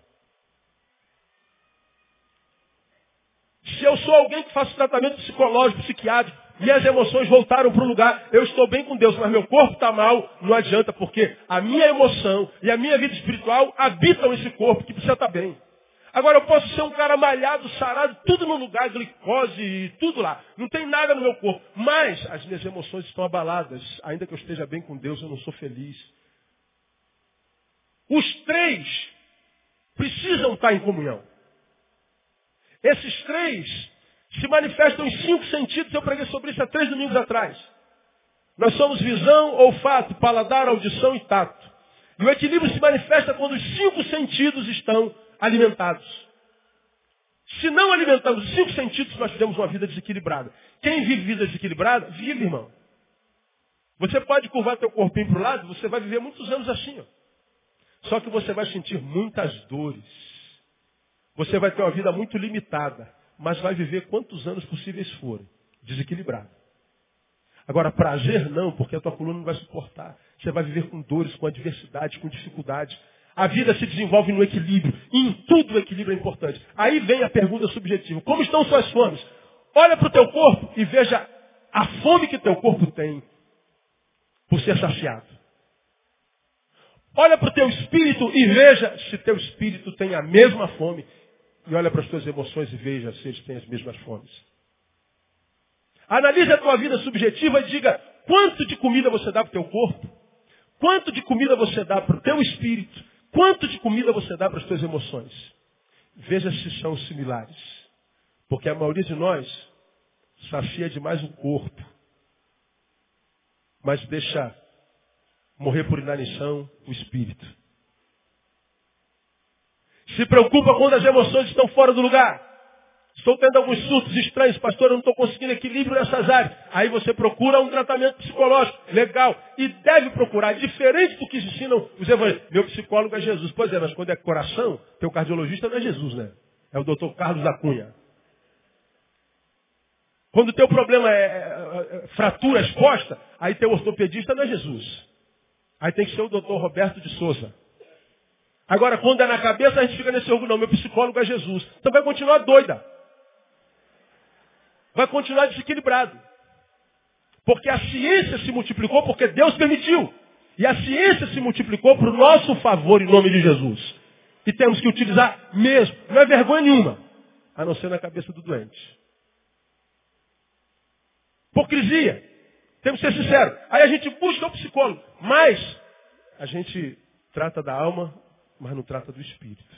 Se eu sou alguém que faço tratamento psicológico, psiquiátrico, minhas emoções voltaram para o lugar, eu estou bem com Deus, mas meu corpo está mal, não adianta, porque a minha emoção e a minha vida espiritual habitam esse corpo que precisa estar bem. Agora eu posso ser um cara malhado, sarado, tudo no lugar, glicose e tudo lá. Não tem nada no meu corpo. Mas as minhas emoções estão abaladas. Ainda que eu esteja bem com Deus, eu não sou feliz. Os três precisam estar em comunhão. Esses três se manifestam em cinco sentidos. Eu preguei sobre isso há três domingos atrás. Nós somos visão, olfato, paladar, audição e tato. E o equilíbrio se manifesta quando os cinco sentidos estão alimentados. Se não alimentamos os cinco sentidos, nós temos uma vida desequilibrada. Quem vive vida desequilibrada, vive, irmão. Você pode curvar teu corpinho para o lado, você vai viver muitos anos assim. Ó. Só que você vai sentir muitas dores. Você vai ter uma vida muito limitada, mas vai viver quantos anos possíveis forem. Desequilibrado. Agora, prazer não, porque a tua coluna não vai suportar. Você vai viver com dores, com adversidade, com dificuldade. A vida se desenvolve no equilíbrio. Em tudo o equilíbrio é importante. Aí vem a pergunta subjetiva. Como estão suas fomes? Olha para o teu corpo e veja a fome que teu corpo tem por ser saciado. Olha para o teu espírito e veja se teu espírito tem a mesma fome. E olha para as tuas emoções e veja se eles têm as mesmas fomes. Analise a tua vida subjetiva e diga quanto de comida você dá para o teu corpo, quanto de comida você dá para o teu espírito, Quanto de comida você dá para as suas emoções? Veja se são similares. Porque a maioria de nós sacia demais o corpo, mas deixa morrer por inanição o espírito. Se preocupa quando as emoções estão fora do lugar. Estou tendo alguns surtos estranhos, pastor, eu não estou conseguindo equilíbrio nessas áreas. Aí você procura um tratamento psicológico, legal. E deve procurar, diferente do que ensinam os evangélicos. Meu psicólogo é Jesus. Pois é, mas quando é coração, teu cardiologista não é Jesus, né? É o doutor Carlos da Cunha. Quando teu problema é, é, é fratura exposta, aí teu ortopedista não é Jesus. Aí tem que ser o doutor Roberto de Souza. Agora, quando é na cabeça, a gente fica nesse orgulho, não, meu psicólogo é Jesus. Então vai continuar doida. Vai continuar desequilibrado. Porque a ciência se multiplicou porque Deus permitiu. E a ciência se multiplicou para o nosso favor em nome de Jesus. E temos que utilizar mesmo. Não é vergonha nenhuma. A não ser na cabeça do doente. Hipocrisia. Temos que ser sinceros. Aí a gente busca o psicólogo. Mas a gente trata da alma, mas não trata do espírito.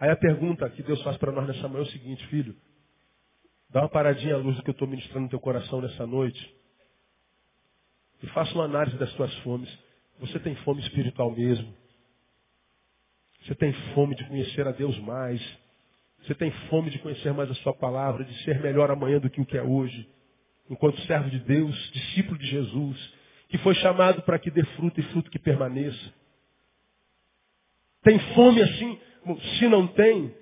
Aí a pergunta que Deus faz para nós nessa manhã é o seguinte, filho. Dá uma paradinha à luz do que eu estou ministrando no teu coração nessa noite. E faça uma análise das tuas fomes. Você tem fome espiritual mesmo. Você tem fome de conhecer a Deus mais. Você tem fome de conhecer mais a sua palavra, de ser melhor amanhã do que o que é hoje. Enquanto servo de Deus, discípulo de Jesus, que foi chamado para que dê fruto e fruto que permaneça. Tem fome assim? Se não tem,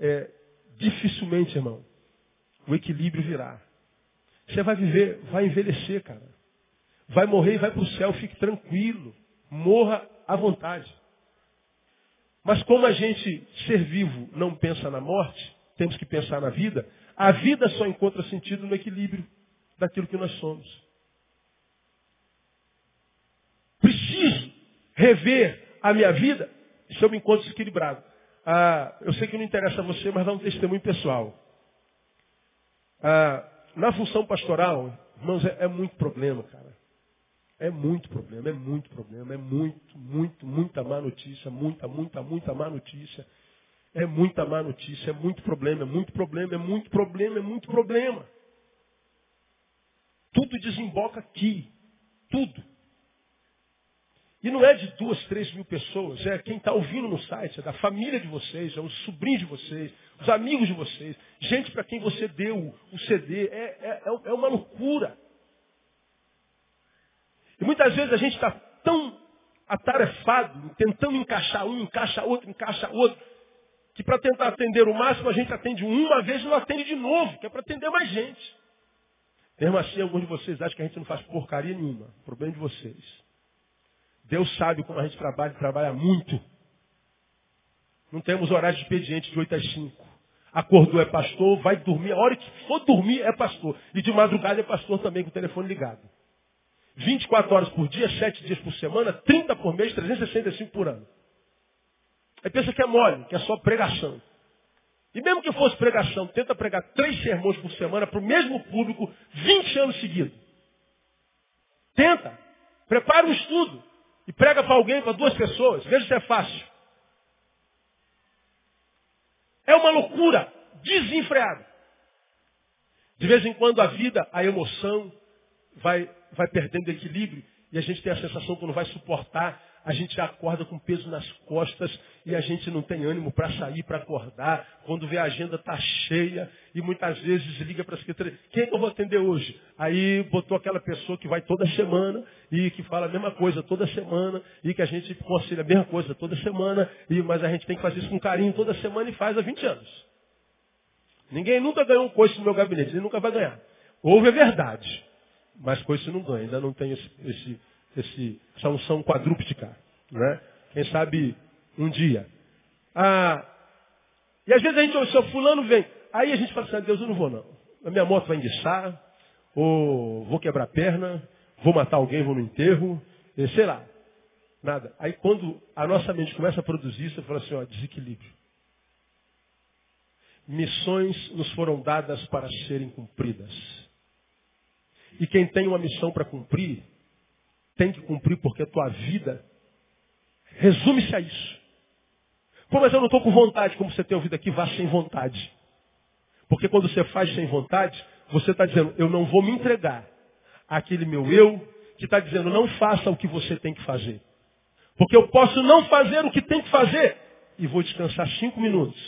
é, dificilmente, irmão, o equilíbrio virá. Você vai viver, vai envelhecer, cara. Vai morrer e vai para o céu, fique tranquilo. Morra à vontade. Mas como a gente, ser vivo, não pensa na morte, temos que pensar na vida, a vida só encontra sentido no equilíbrio daquilo que nós somos. Preciso rever a minha vida se eu me encontro desequilibrado. Ah, eu sei que não interessa a você, mas dá um testemunho pessoal. Ah, na função pastoral, irmãos, é, é muito problema, cara. É muito problema, é muito problema, é muito, muito, muita má notícia, muita, muita, muita má notícia. É muita má notícia, é muito problema, é muito problema, é muito problema, é muito problema. Tudo desemboca aqui. Tudo. E não é de duas, três mil pessoas, é quem está ouvindo no site, é da família de vocês, é os sobrinhos de vocês, os amigos de vocês, gente para quem você deu o CD. É, é, é, é uma loucura. E muitas vezes a gente está tão atarefado, tentando encaixar um, encaixa outro, encaixa outro, que para tentar atender o máximo a gente atende uma vez e não atende de novo, que é para atender mais gente. Mesmo assim, alguns de vocês acham que a gente não faz porcaria nenhuma. O problema é de vocês. Deus sabe como a gente trabalha, trabalha muito. Não temos horário de expediente de 8 às 5. Acordou é pastor, vai dormir. A hora que for dormir é pastor. E de madrugada é pastor também com o telefone ligado. 24 horas por dia, 7 dias por semana, 30 por mês, 365 por ano. Aí pensa que é mole, que é só pregação. E mesmo que fosse pregação, tenta pregar três sermões por semana para o mesmo público, 20 anos seguidos. Tenta. Prepara um estudo. E prega para alguém, para duas pessoas. Veja se é fácil. É uma loucura desenfreada. De vez em quando a vida, a emoção, vai, vai perdendo equilíbrio e a gente tem a sensação que não vai suportar a gente acorda com peso nas costas e a gente não tem ânimo para sair, para acordar. Quando vê a agenda está cheia e muitas vezes liga para a secretaria, quem é que eu vou atender hoje? Aí botou aquela pessoa que vai toda semana e que fala a mesma coisa toda semana e que a gente conselha a mesma coisa toda semana, e, mas a gente tem que fazer isso com carinho toda semana e faz há 20 anos. Ninguém nunca ganhou um coice no meu gabinete, ele nunca vai ganhar. Houve a verdade, mas coice não ganha, ainda não tem esse, esse esse, essa unção quadrúptica. Né? Quem sabe um dia. Ah, e às vezes a gente olha, seu fulano vem. Aí a gente fala assim, ah, Deus, eu não vou não. A minha moto vai enguiçar, ou vou quebrar a perna, vou matar alguém, vou no enterro, sei lá. Nada. Aí quando a nossa mente começa a produzir isso, eu falo assim, ó, desequilíbrio. Missões nos foram dadas para serem cumpridas. E quem tem uma missão para cumprir, tem que cumprir porque a tua vida resume-se a isso. Pô, mas eu não estou com vontade, como você tem ouvido aqui, vá sem vontade. Porque quando você faz sem vontade, você está dizendo, eu não vou me entregar àquele meu eu que está dizendo, não faça o que você tem que fazer. Porque eu posso não fazer o que tem que fazer e vou descansar cinco minutos.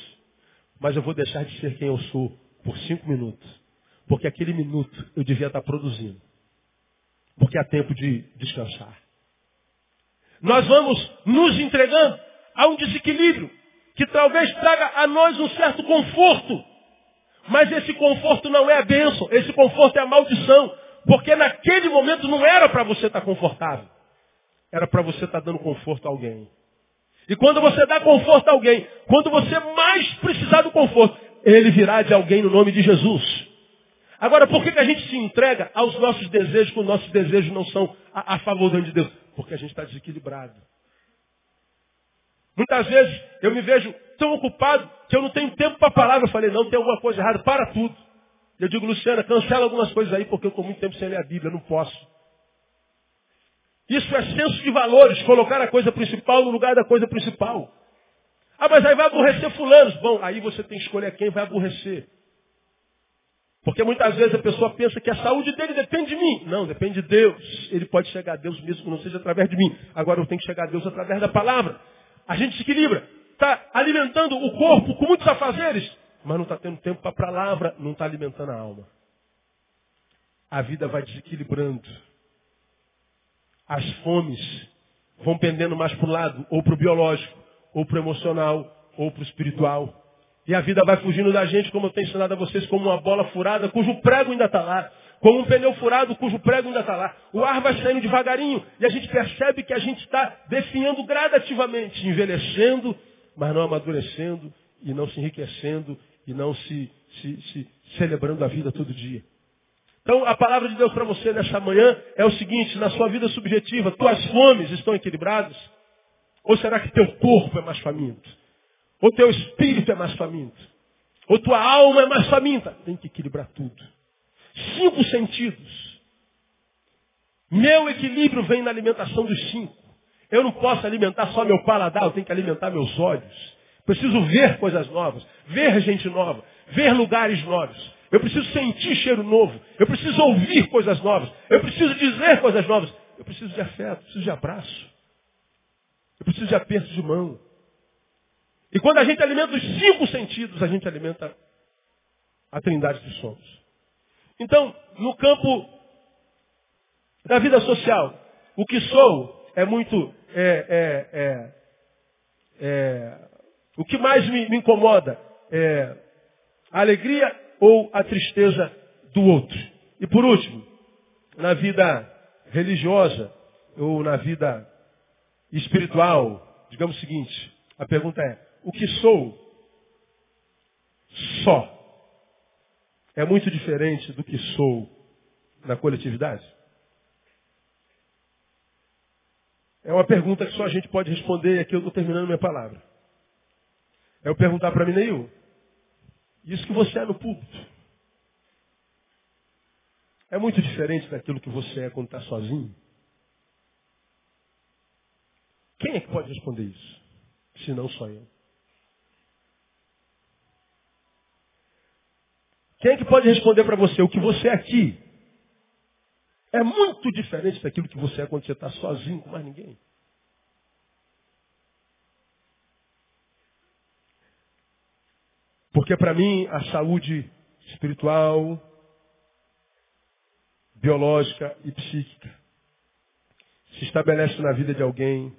mas eu vou deixar de ser quem eu sou por cinco minutos. Porque aquele minuto eu devia estar produzindo. Porque há tempo de descansar. Nós vamos nos entregando a um desequilíbrio que talvez traga a nós um certo conforto. Mas esse conforto não é a bênção, esse conforto é a maldição. Porque naquele momento não era para você estar confortável. Era para você estar dando conforto a alguém. E quando você dá conforto a alguém, quando você mais precisar do conforto, ele virá de alguém no nome de Jesus. Agora, por que, que a gente se entrega aos nossos desejos quando nossos desejos não são a, a favor do de Deus? Porque a gente está desequilibrado. Muitas vezes eu me vejo tão ocupado que eu não tenho tempo para a palavra. Eu falei, não, tem alguma coisa errada, para tudo. Eu digo, Luciana, cancela algumas coisas aí, porque eu estou muito tempo sem ler a Bíblia, não posso. Isso é senso de valores, colocar a coisa principal no lugar da coisa principal. Ah, mas aí vai aborrecer fulanos. Bom, aí você tem que escolher quem vai aborrecer. Porque muitas vezes a pessoa pensa que a saúde dele depende de mim. Não, depende de Deus. Ele pode chegar a Deus mesmo que não seja através de mim. Agora eu tenho que chegar a Deus através da palavra. A gente se equilibra. Está alimentando o corpo com muitos afazeres, mas não está tendo tempo para a palavra, não está alimentando a alma. A vida vai desequilibrando. As fomes vão pendendo mais para o lado, ou para o biológico, ou para o emocional, ou para o espiritual. E a vida vai fugindo da gente, como eu tenho ensinado a vocês, como uma bola furada, cujo prego ainda está lá. Como um pneu furado, cujo prego ainda está lá. O ar vai saindo devagarinho e a gente percebe que a gente está definhando gradativamente, envelhecendo, mas não amadurecendo, e não se enriquecendo, e não se, se, se celebrando a vida todo dia. Então, a palavra de Deus para você nessa manhã é o seguinte, na sua vida subjetiva, tuas fomes estão equilibradas? Ou será que teu corpo é mais faminto? Ou teu espírito é mais faminto? Ou tua alma é mais faminta? Tem que equilibrar tudo. Cinco sentidos. Meu equilíbrio vem na alimentação dos cinco. Eu não posso alimentar só meu paladar, eu tenho que alimentar meus olhos. Preciso ver coisas novas, ver gente nova, ver lugares novos. Eu preciso sentir cheiro novo. Eu preciso ouvir coisas novas. Eu preciso dizer coisas novas. Eu preciso de afeto, preciso de abraço. Eu preciso de aperto de mão. E quando a gente alimenta os cinco sentidos, a gente alimenta a trindade dos sons. Então, no campo da vida social, o que sou é muito. É, é, é, é o que mais me, me incomoda é a alegria ou a tristeza do outro. E por último, na vida religiosa ou na vida espiritual, digamos o seguinte, a pergunta é, o que sou só é muito diferente do que sou na coletividade? É uma pergunta que só a gente pode responder e aqui eu estou terminando minha palavra. É eu perguntar para mim, Neil, isso que você é no púlpito é muito diferente daquilo que você é quando está sozinho? Quem é que pode responder isso? Se não só eu. Quem é que pode responder para você? O que você é aqui é muito diferente daquilo que você é quando você está sozinho com mais ninguém. Porque para mim a saúde espiritual, biológica e psíquica se estabelece na vida de alguém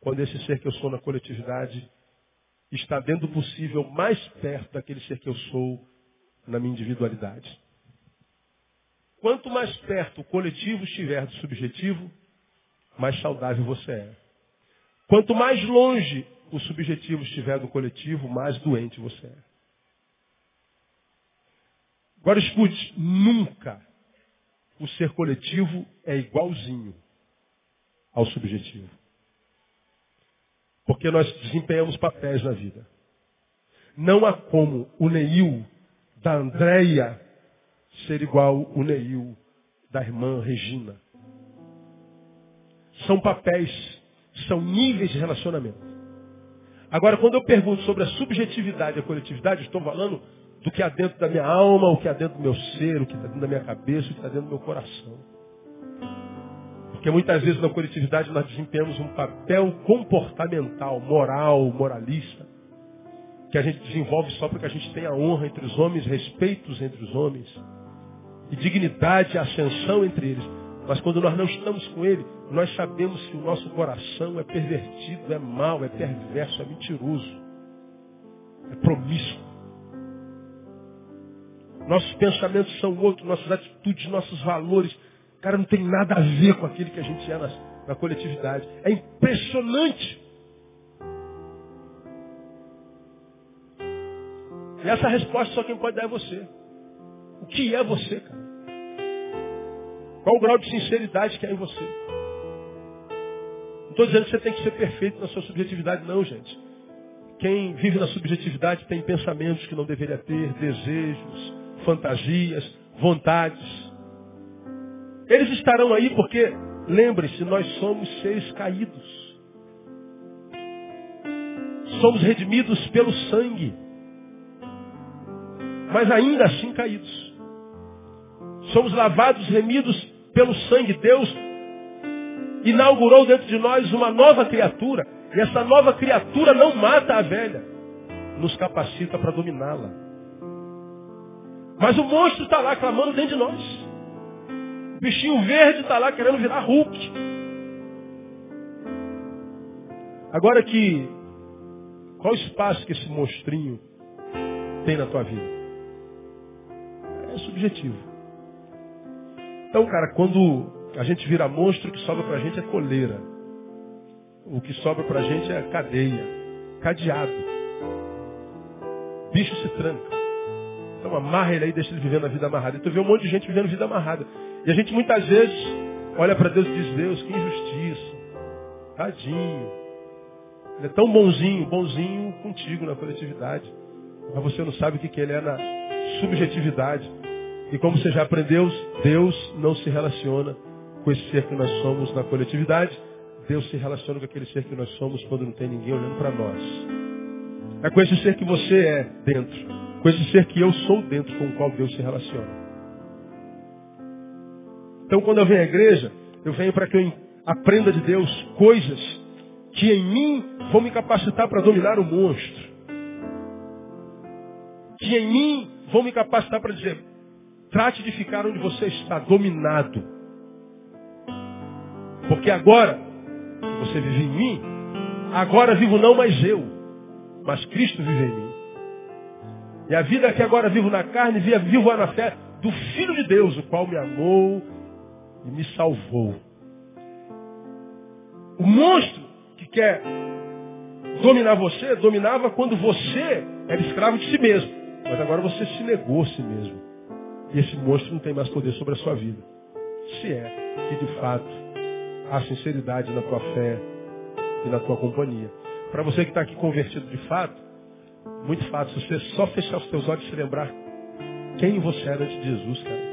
quando esse ser que eu sou na coletividade está dentro do possível mais perto daquele ser que eu sou na minha individualidade. Quanto mais perto o coletivo estiver do subjetivo, mais saudável você é. Quanto mais longe o subjetivo estiver do coletivo, mais doente você é. Agora escute, nunca o ser coletivo é igualzinho ao subjetivo. Porque nós desempenhamos papéis na vida. Não há como o Neil da Andréia ser igual o Neil da irmã Regina. São papéis, são níveis de relacionamento. Agora, quando eu pergunto sobre a subjetividade e a coletividade, estou falando do que há dentro da minha alma, o que há dentro do meu ser, o que está dentro da minha cabeça, o que está dentro do meu coração. Porque muitas vezes na coletividade nós desempenhamos um papel comportamental, moral, moralista. Que a gente desenvolve só porque a gente tem a honra entre os homens, respeitos entre os homens, e dignidade e ascensão entre eles. Mas quando nós não estamos com Ele, nós sabemos que o nosso coração é pervertido, é mau, é perverso, é mentiroso, é promíscuo. Nossos pensamentos são outros, nossas atitudes, nossos valores. Cara, não tem nada a ver com aquilo que a gente é na, na coletividade. É impressionante. E essa resposta só quem pode dar é você. O que é você, cara? Qual o grau de sinceridade que há em você? Não estou dizendo que você tem que ser perfeito na sua subjetividade, não, gente. Quem vive na subjetividade tem pensamentos que não deveria ter, desejos, fantasias, vontades. Eles estarão aí porque, lembre-se, nós somos seres caídos. Somos redimidos pelo sangue mas ainda assim caídos. Somos lavados, remidos pelo sangue. Deus inaugurou dentro de nós uma nova criatura. E essa nova criatura não mata a velha, nos capacita para dominá-la. Mas o monstro está lá clamando dentro de nós. O bichinho verde está lá querendo virar Hulk. Agora que, qual o espaço que esse monstrinho tem na tua vida? É subjetivo. Então, cara, quando a gente vira monstro, o que sobra pra gente é coleira. O que sobra pra gente é cadeia, cadeado. Bicho se tranca. Então amarra ele aí, deixa ele vivendo a vida amarrada. E tu vê um monte de gente vivendo vida amarrada. E a gente muitas vezes olha para Deus e diz, Deus, que injustiça. Tadinho. Ele é tão bonzinho, bonzinho contigo na coletividade. Mas você não sabe o que, que ele é na subjetividade. E como você já aprendeu, Deus não se relaciona com esse ser que nós somos na coletividade. Deus se relaciona com aquele ser que nós somos quando não tem ninguém olhando para nós. É com esse ser que você é dentro. Com esse ser que eu sou dentro, com o qual Deus se relaciona. Então quando eu venho à igreja, eu venho para que eu aprenda de Deus coisas que em mim vão me capacitar para dominar o monstro. Que em mim vão me capacitar para dizer, Trate de ficar onde você está, dominado. Porque agora, você vive em mim, agora vivo não mais eu, mas Cristo vive em mim. E a vida que agora vivo na carne, vivo na fé do Filho de Deus, o qual me amou e me salvou. O monstro que quer dominar você, dominava quando você era escravo de si mesmo. Mas agora você se negou a si mesmo. E esse monstro não tem mais poder sobre a sua vida. Se é que de fato há sinceridade na tua fé e na tua companhia. Para você que está aqui convertido de fato, muito fácil. Você só fechar os teus olhos e se lembrar quem você era antes de Jesus, cara.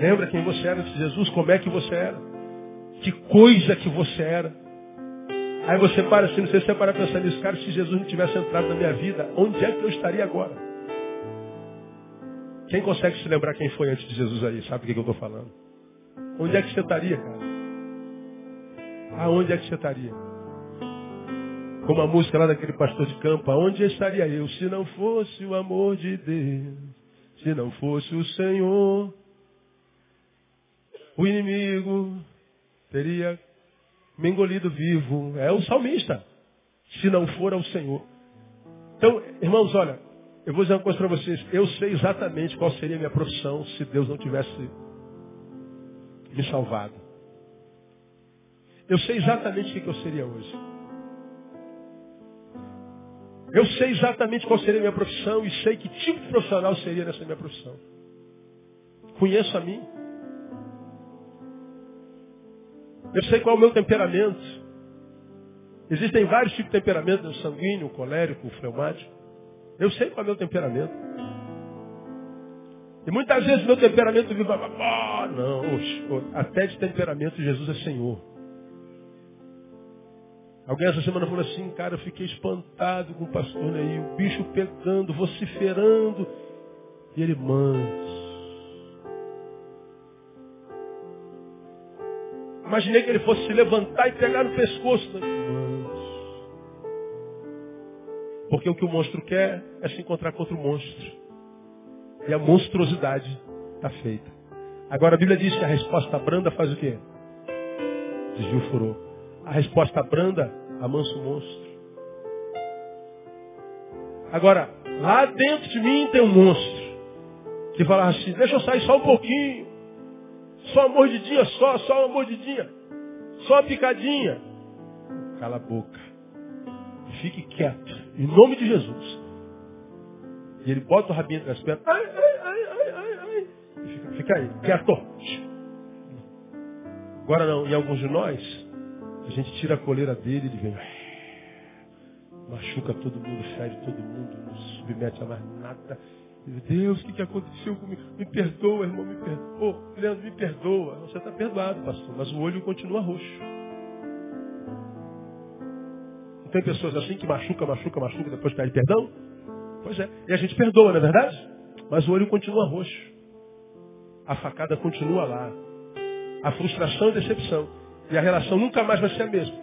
Lembra quem você era antes de Jesus? Como é que você era? Que coisa que você era? Aí você para assim, não sei se você para pensar nisso, cara, se Jesus não tivesse entrado na minha vida, onde é que eu estaria agora? Quem consegue se lembrar quem foi antes de Jesus aí? Sabe o que, eu estou falando? Onde é que você estaria, cara? Aonde é que você estaria? Como a música lá daquele pastor de campo, aonde estaria eu se não fosse o amor de Deus? Se não fosse o Senhor, o inimigo teria me engolido vivo. É o salmista. Se não for ao Senhor. Então, irmãos, olha, eu vou dizer uma coisa para vocês. Eu sei exatamente qual seria a minha profissão se Deus não tivesse me salvado. Eu sei exatamente o que eu seria hoje. Eu sei exatamente qual seria a minha profissão e sei que tipo de profissional seria nessa minha profissão. Conheço a mim. Eu sei qual é o meu temperamento. Existem vários tipos de temperamento, sanguíneo, colérico, fleumático. Eu sei qual é o meu temperamento. E muitas vezes meu temperamento vive, ah, não, até de temperamento Jesus é Senhor. Alguém essa semana falou assim, cara, eu fiquei espantado com o pastor Neil, o bicho pegando, vociferando, e ele manso. Imaginei que ele fosse se levantar e pegar no pescoço. Manso. Porque o que o monstro quer é se encontrar contra o monstro. E a monstruosidade está feita. Agora a Bíblia diz que a resposta branda faz o quê? Desvia o furor. A resposta branda amansa o monstro. Agora, lá dentro de mim tem um monstro. Que fala assim, deixa eu sair só um pouquinho. Só uma mordidinha só, só uma mordidinha. Só uma picadinha. Cala a boca. Fique quieto. Em nome de Jesus. E ele bota o rabinho entre as pernas. Ai, ai, ai, ai, ai. E fica, fica aí, quieto. Agora não, em alguns de nós, a gente tira a coleira dele e ele vem. Machuca todo mundo, fere todo mundo, não submete a mais nada. Deus, o que, que aconteceu comigo? Me perdoa, irmão, me perdoa. Oh, Leandro, me perdoa. Você está perdoado, pastor, mas o olho continua roxo. Não tem pessoas assim que machuca, machuca, machuca, depois pede perdão? Pois é. E a gente perdoa, não é verdade? Mas o olho continua roxo. A facada continua lá. A frustração e decepção. E a relação nunca mais vai ser a mesma.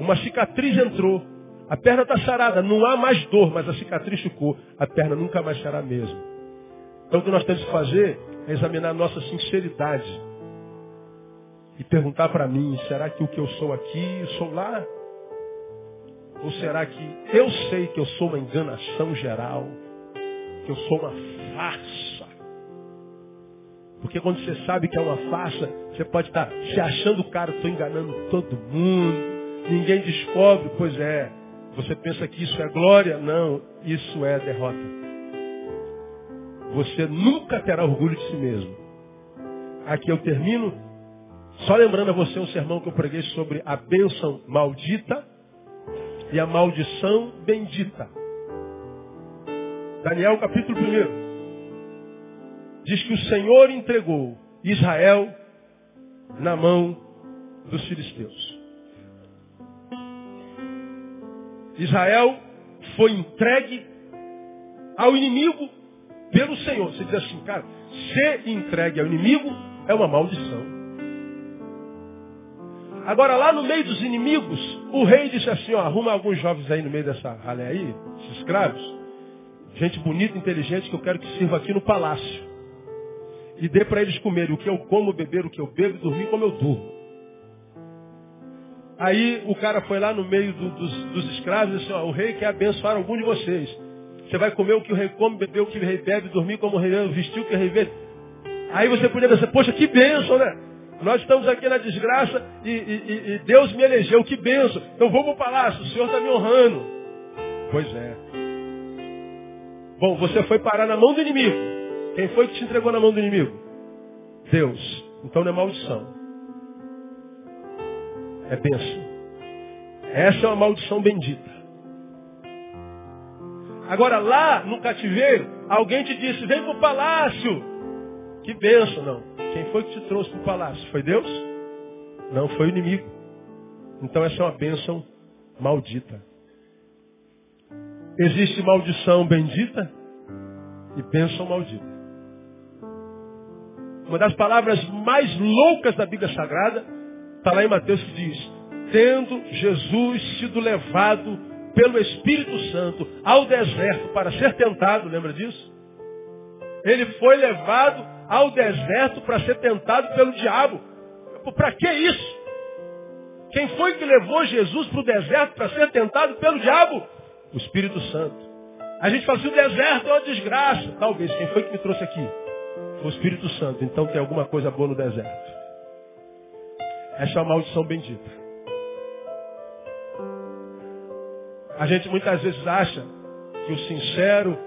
Uma cicatriz entrou. A perna está sarada, não há mais dor, mas a cicatriz ficou. A perna nunca mais será a mesma. Então o que nós temos que fazer é examinar a nossa sinceridade. E perguntar para mim, será que o que eu sou aqui, eu sou lá? Ou será que eu sei que eu sou uma enganação geral? Que eu sou uma farsa? Porque quando você sabe que é uma farsa, você pode estar se achando cara, estou enganando todo mundo. Ninguém descobre, pois é. Você pensa que isso é glória? Não, isso é derrota. Você nunca terá orgulho de si mesmo. Aqui eu termino só lembrando a você um sermão que eu preguei sobre a bênção maldita e a maldição bendita. Daniel capítulo 1. Diz que o Senhor entregou Israel na mão dos filisteus. Israel foi entregue ao inimigo pelo Senhor. Você diz assim, cara, ser entregue ao inimigo é uma maldição. Agora, lá no meio dos inimigos, o rei disse assim, ó, arruma alguns jovens aí no meio dessa ralé aí, esses escravos, gente bonita, inteligente, que eu quero que sirva aqui no palácio. E dê para eles comerem o que eu como, beber o que eu bebo, dormir como eu durmo. Aí o cara foi lá no meio do, dos, dos, escravos e disse, ó, o rei quer abençoar algum de vocês. Você vai comer o que o rei come, beber o que o rei bebe, dormir como o rei bebe, vestir o que o rei vê. Aí você podia dizer, poxa, que bênção, né? Nós estamos aqui na desgraça e, e, e Deus me elegeu, que benção. Então vou para o palácio, o Senhor está me honrando. Pois é. Bom, você foi parar na mão do inimigo. Quem foi que te entregou na mão do inimigo? Deus. Então não é maldição. É bênção. Essa é uma maldição bendita. Agora lá no cativeiro, alguém te disse, vem para o palácio. Que benção, não. Quem foi que te trouxe para o palácio? Foi Deus? Não, foi o inimigo. Então essa é uma bênção maldita. Existe maldição bendita e bênção maldita. Uma das palavras mais loucas da Bíblia Sagrada está lá em Mateus que diz, tendo Jesus sido levado pelo Espírito Santo ao deserto para ser tentado, lembra disso? Ele foi levado ao deserto para ser tentado pelo diabo. Para que isso? Quem foi que levou Jesus para o deserto para ser tentado pelo diabo? O Espírito Santo. A gente fala assim, o deserto é uma desgraça. Talvez, quem foi que me trouxe aqui? Foi o Espírito Santo. Então tem alguma coisa boa no deserto. Essa é uma maldição bendita. A gente muitas vezes acha que o sincero,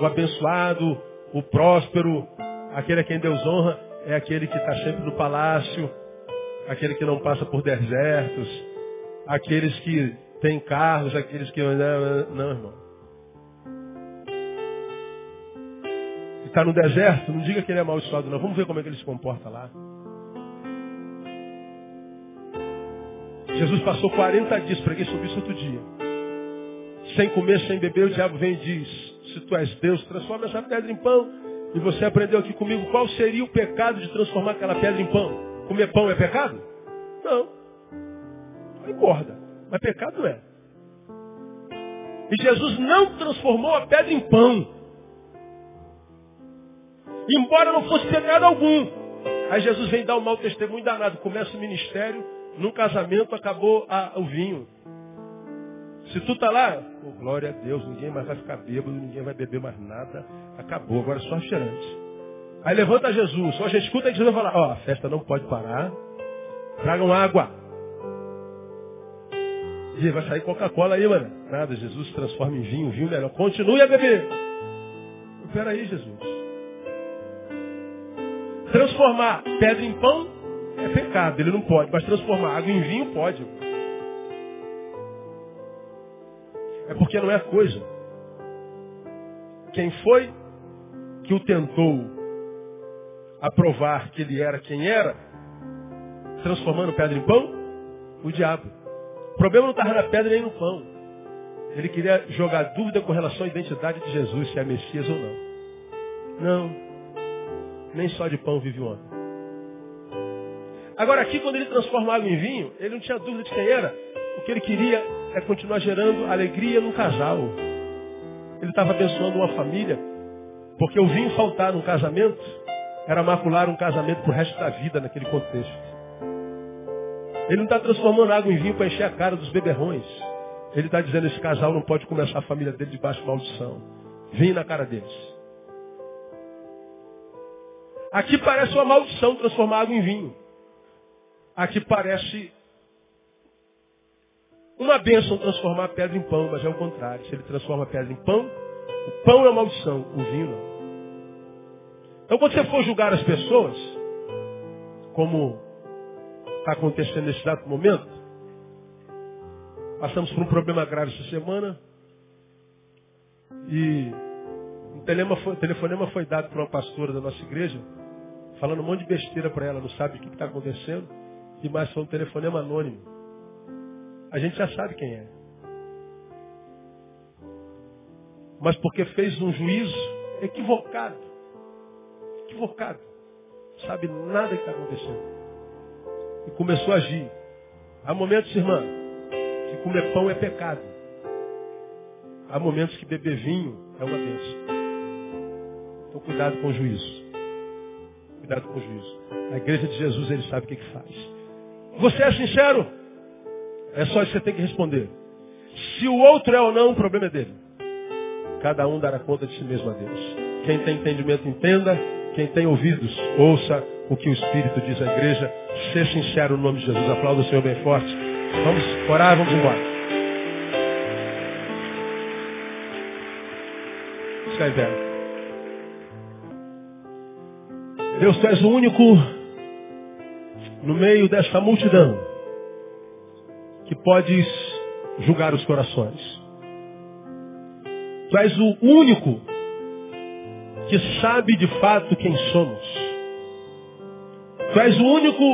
o abençoado, o próspero, Aquele a quem Deus honra é aquele que está sempre no palácio, aquele que não passa por desertos, aqueles que têm carros, aqueles que. Não, irmão. Está no deserto, não diga que ele é amaldiçoado, não. Vamos ver como é que ele se comporta lá. Jesus passou 40 dias, preguei sobre isso outro dia. Sem comer, sem beber, o diabo vem e diz, se tu és Deus, transforma essa pedra em pão. E você aprendeu aqui comigo qual seria o pecado de transformar aquela pedra em pão. Comer pão é pecado? Não. Não engorda. Mas pecado é. E Jesus não transformou a pedra em pão. Embora não fosse pecado algum. Aí Jesus vem dar um mau testemunho danado. Começa o ministério, num casamento acabou a, o vinho. Se tu tá lá, oh, glória a Deus, ninguém mais vai ficar bêbado, ninguém vai beber mais nada. Acabou, agora é só refrigerante. Aí levanta Jesus, só a gente escuta e Jesus vai falar, ó, oh, a festa não pode parar. Tragam água. E vai sair Coca-Cola aí, mano. Nada, Jesus transforma em vinho, vinho melhor. Continue a beber. Peraí, Jesus. Transformar pedra em pão é pecado, ele não pode. Mas transformar água em vinho pode. É porque não é coisa. Quem foi que o tentou a provar que ele era quem era, transformando pedra em pão? O diabo. O problema não estava na pedra nem no pão. Ele queria jogar dúvida com relação à identidade de Jesus, se é Messias ou não. Não. Nem só de pão vive o homem. Agora aqui, quando ele transforma água em vinho, ele não tinha dúvida de quem era. O que ele queria é continuar gerando alegria no casal. Ele estava abençoando uma família, porque o vinho faltar num casamento era macular um casamento para o resto da vida naquele contexto. Ele não está transformando água em vinho para encher a cara dos beberrões. Ele está dizendo esse casal não pode começar a família dele debaixo de maldição. Vinho na cara deles. Aqui parece uma maldição transformar água em vinho. Aqui parece uma bênção transformar a pedra em pão, mas é o contrário. Se ele transforma a pedra em pão, o pão é maldição, o vinho não. Então quando você for julgar as pessoas, como está acontecendo nesse exato momento, passamos por um problema grave essa semana e um telefonema foi dado para uma pastora da nossa igreja, falando um monte de besteira para ela, não sabe o que está acontecendo, e mais foi um telefonema anônimo a gente já sabe quem é. Mas porque fez um juízo equivocado. Equivocado. Sabe nada que está acontecendo. E começou a agir. Há momentos, irmã, que comer pão é pecado. Há momentos que beber vinho é uma bênção. Então cuidado com o juízo. Cuidado com o juízo. A igreja de Jesus, ele sabe o que, que faz. Você é sincero? É só isso que você tem que responder. Se o outro é ou não, o problema é dele. Cada um dará conta de si mesmo a Deus. Quem tem entendimento, entenda. Quem tem ouvidos, ouça o que o Espírito diz à igreja. Ser sincero no nome de Jesus. Aplauda o Senhor bem forte. Vamos orar, vamos embora. Fica Deus, tu és o único no meio desta multidão podes julgar os corações. Tu és o único que sabe de fato quem somos. Tu és o único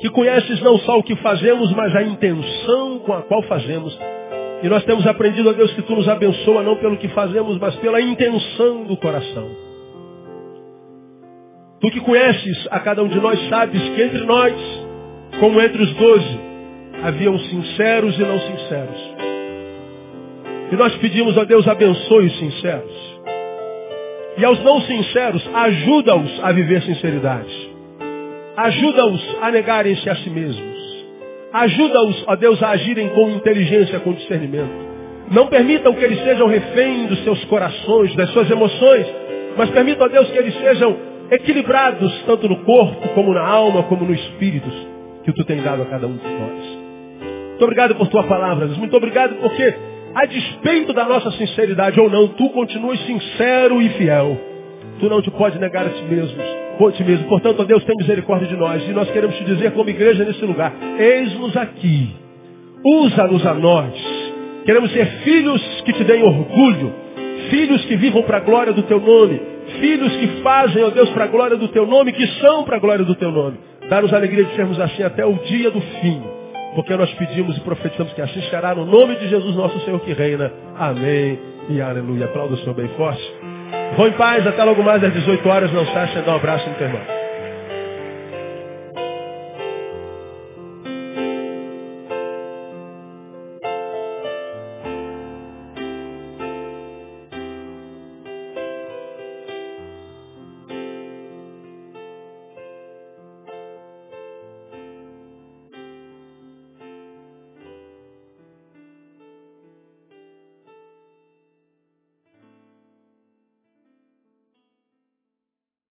que conheces não só o que fazemos, mas a intenção com a qual fazemos. E nós temos aprendido, a Deus, que Tu nos abençoa não pelo que fazemos, mas pela intenção do coração. Tu que conheces a cada um de nós, sabes que entre nós, como entre os doze, haviam sinceros e não sinceros. E nós pedimos a Deus abençoe os sinceros. E aos não sinceros, ajuda-os a viver sinceridade. Ajuda-os a negarem-se a si mesmos. Ajuda-os, ó Deus, a agirem com inteligência, com discernimento. Não permitam que eles sejam refém dos seus corações, das suas emoções, mas permitam, ó Deus, que eles sejam equilibrados, tanto no corpo, como na alma, como no espírito, que tu tem dado a cada um de nós. Muito obrigado por tua palavra, Deus. Muito obrigado porque, a despeito da nossa sinceridade ou não, tu continuas sincero e fiel. Tu não te pode negar a ti mesmo. Por ti mesmo. Portanto, Deus, tem misericórdia de nós. E nós queremos te dizer como igreja nesse lugar. Eis-nos aqui. Usa-nos a nós. Queremos ser filhos que te deem orgulho. Filhos que vivam para a glória do teu nome. Filhos que fazem, ó Deus, para a glória do teu nome, que são para a glória do teu nome. Dá-nos alegria de sermos assim até o dia do fim. Porque nós pedimos e profetizamos que assim será no nome de Jesus nosso Senhor que reina. Amém e aleluia. Aplauda o Senhor bem forte. Vão em paz, até logo mais às 18 horas. Não saia, dá um abraço no teu irmão.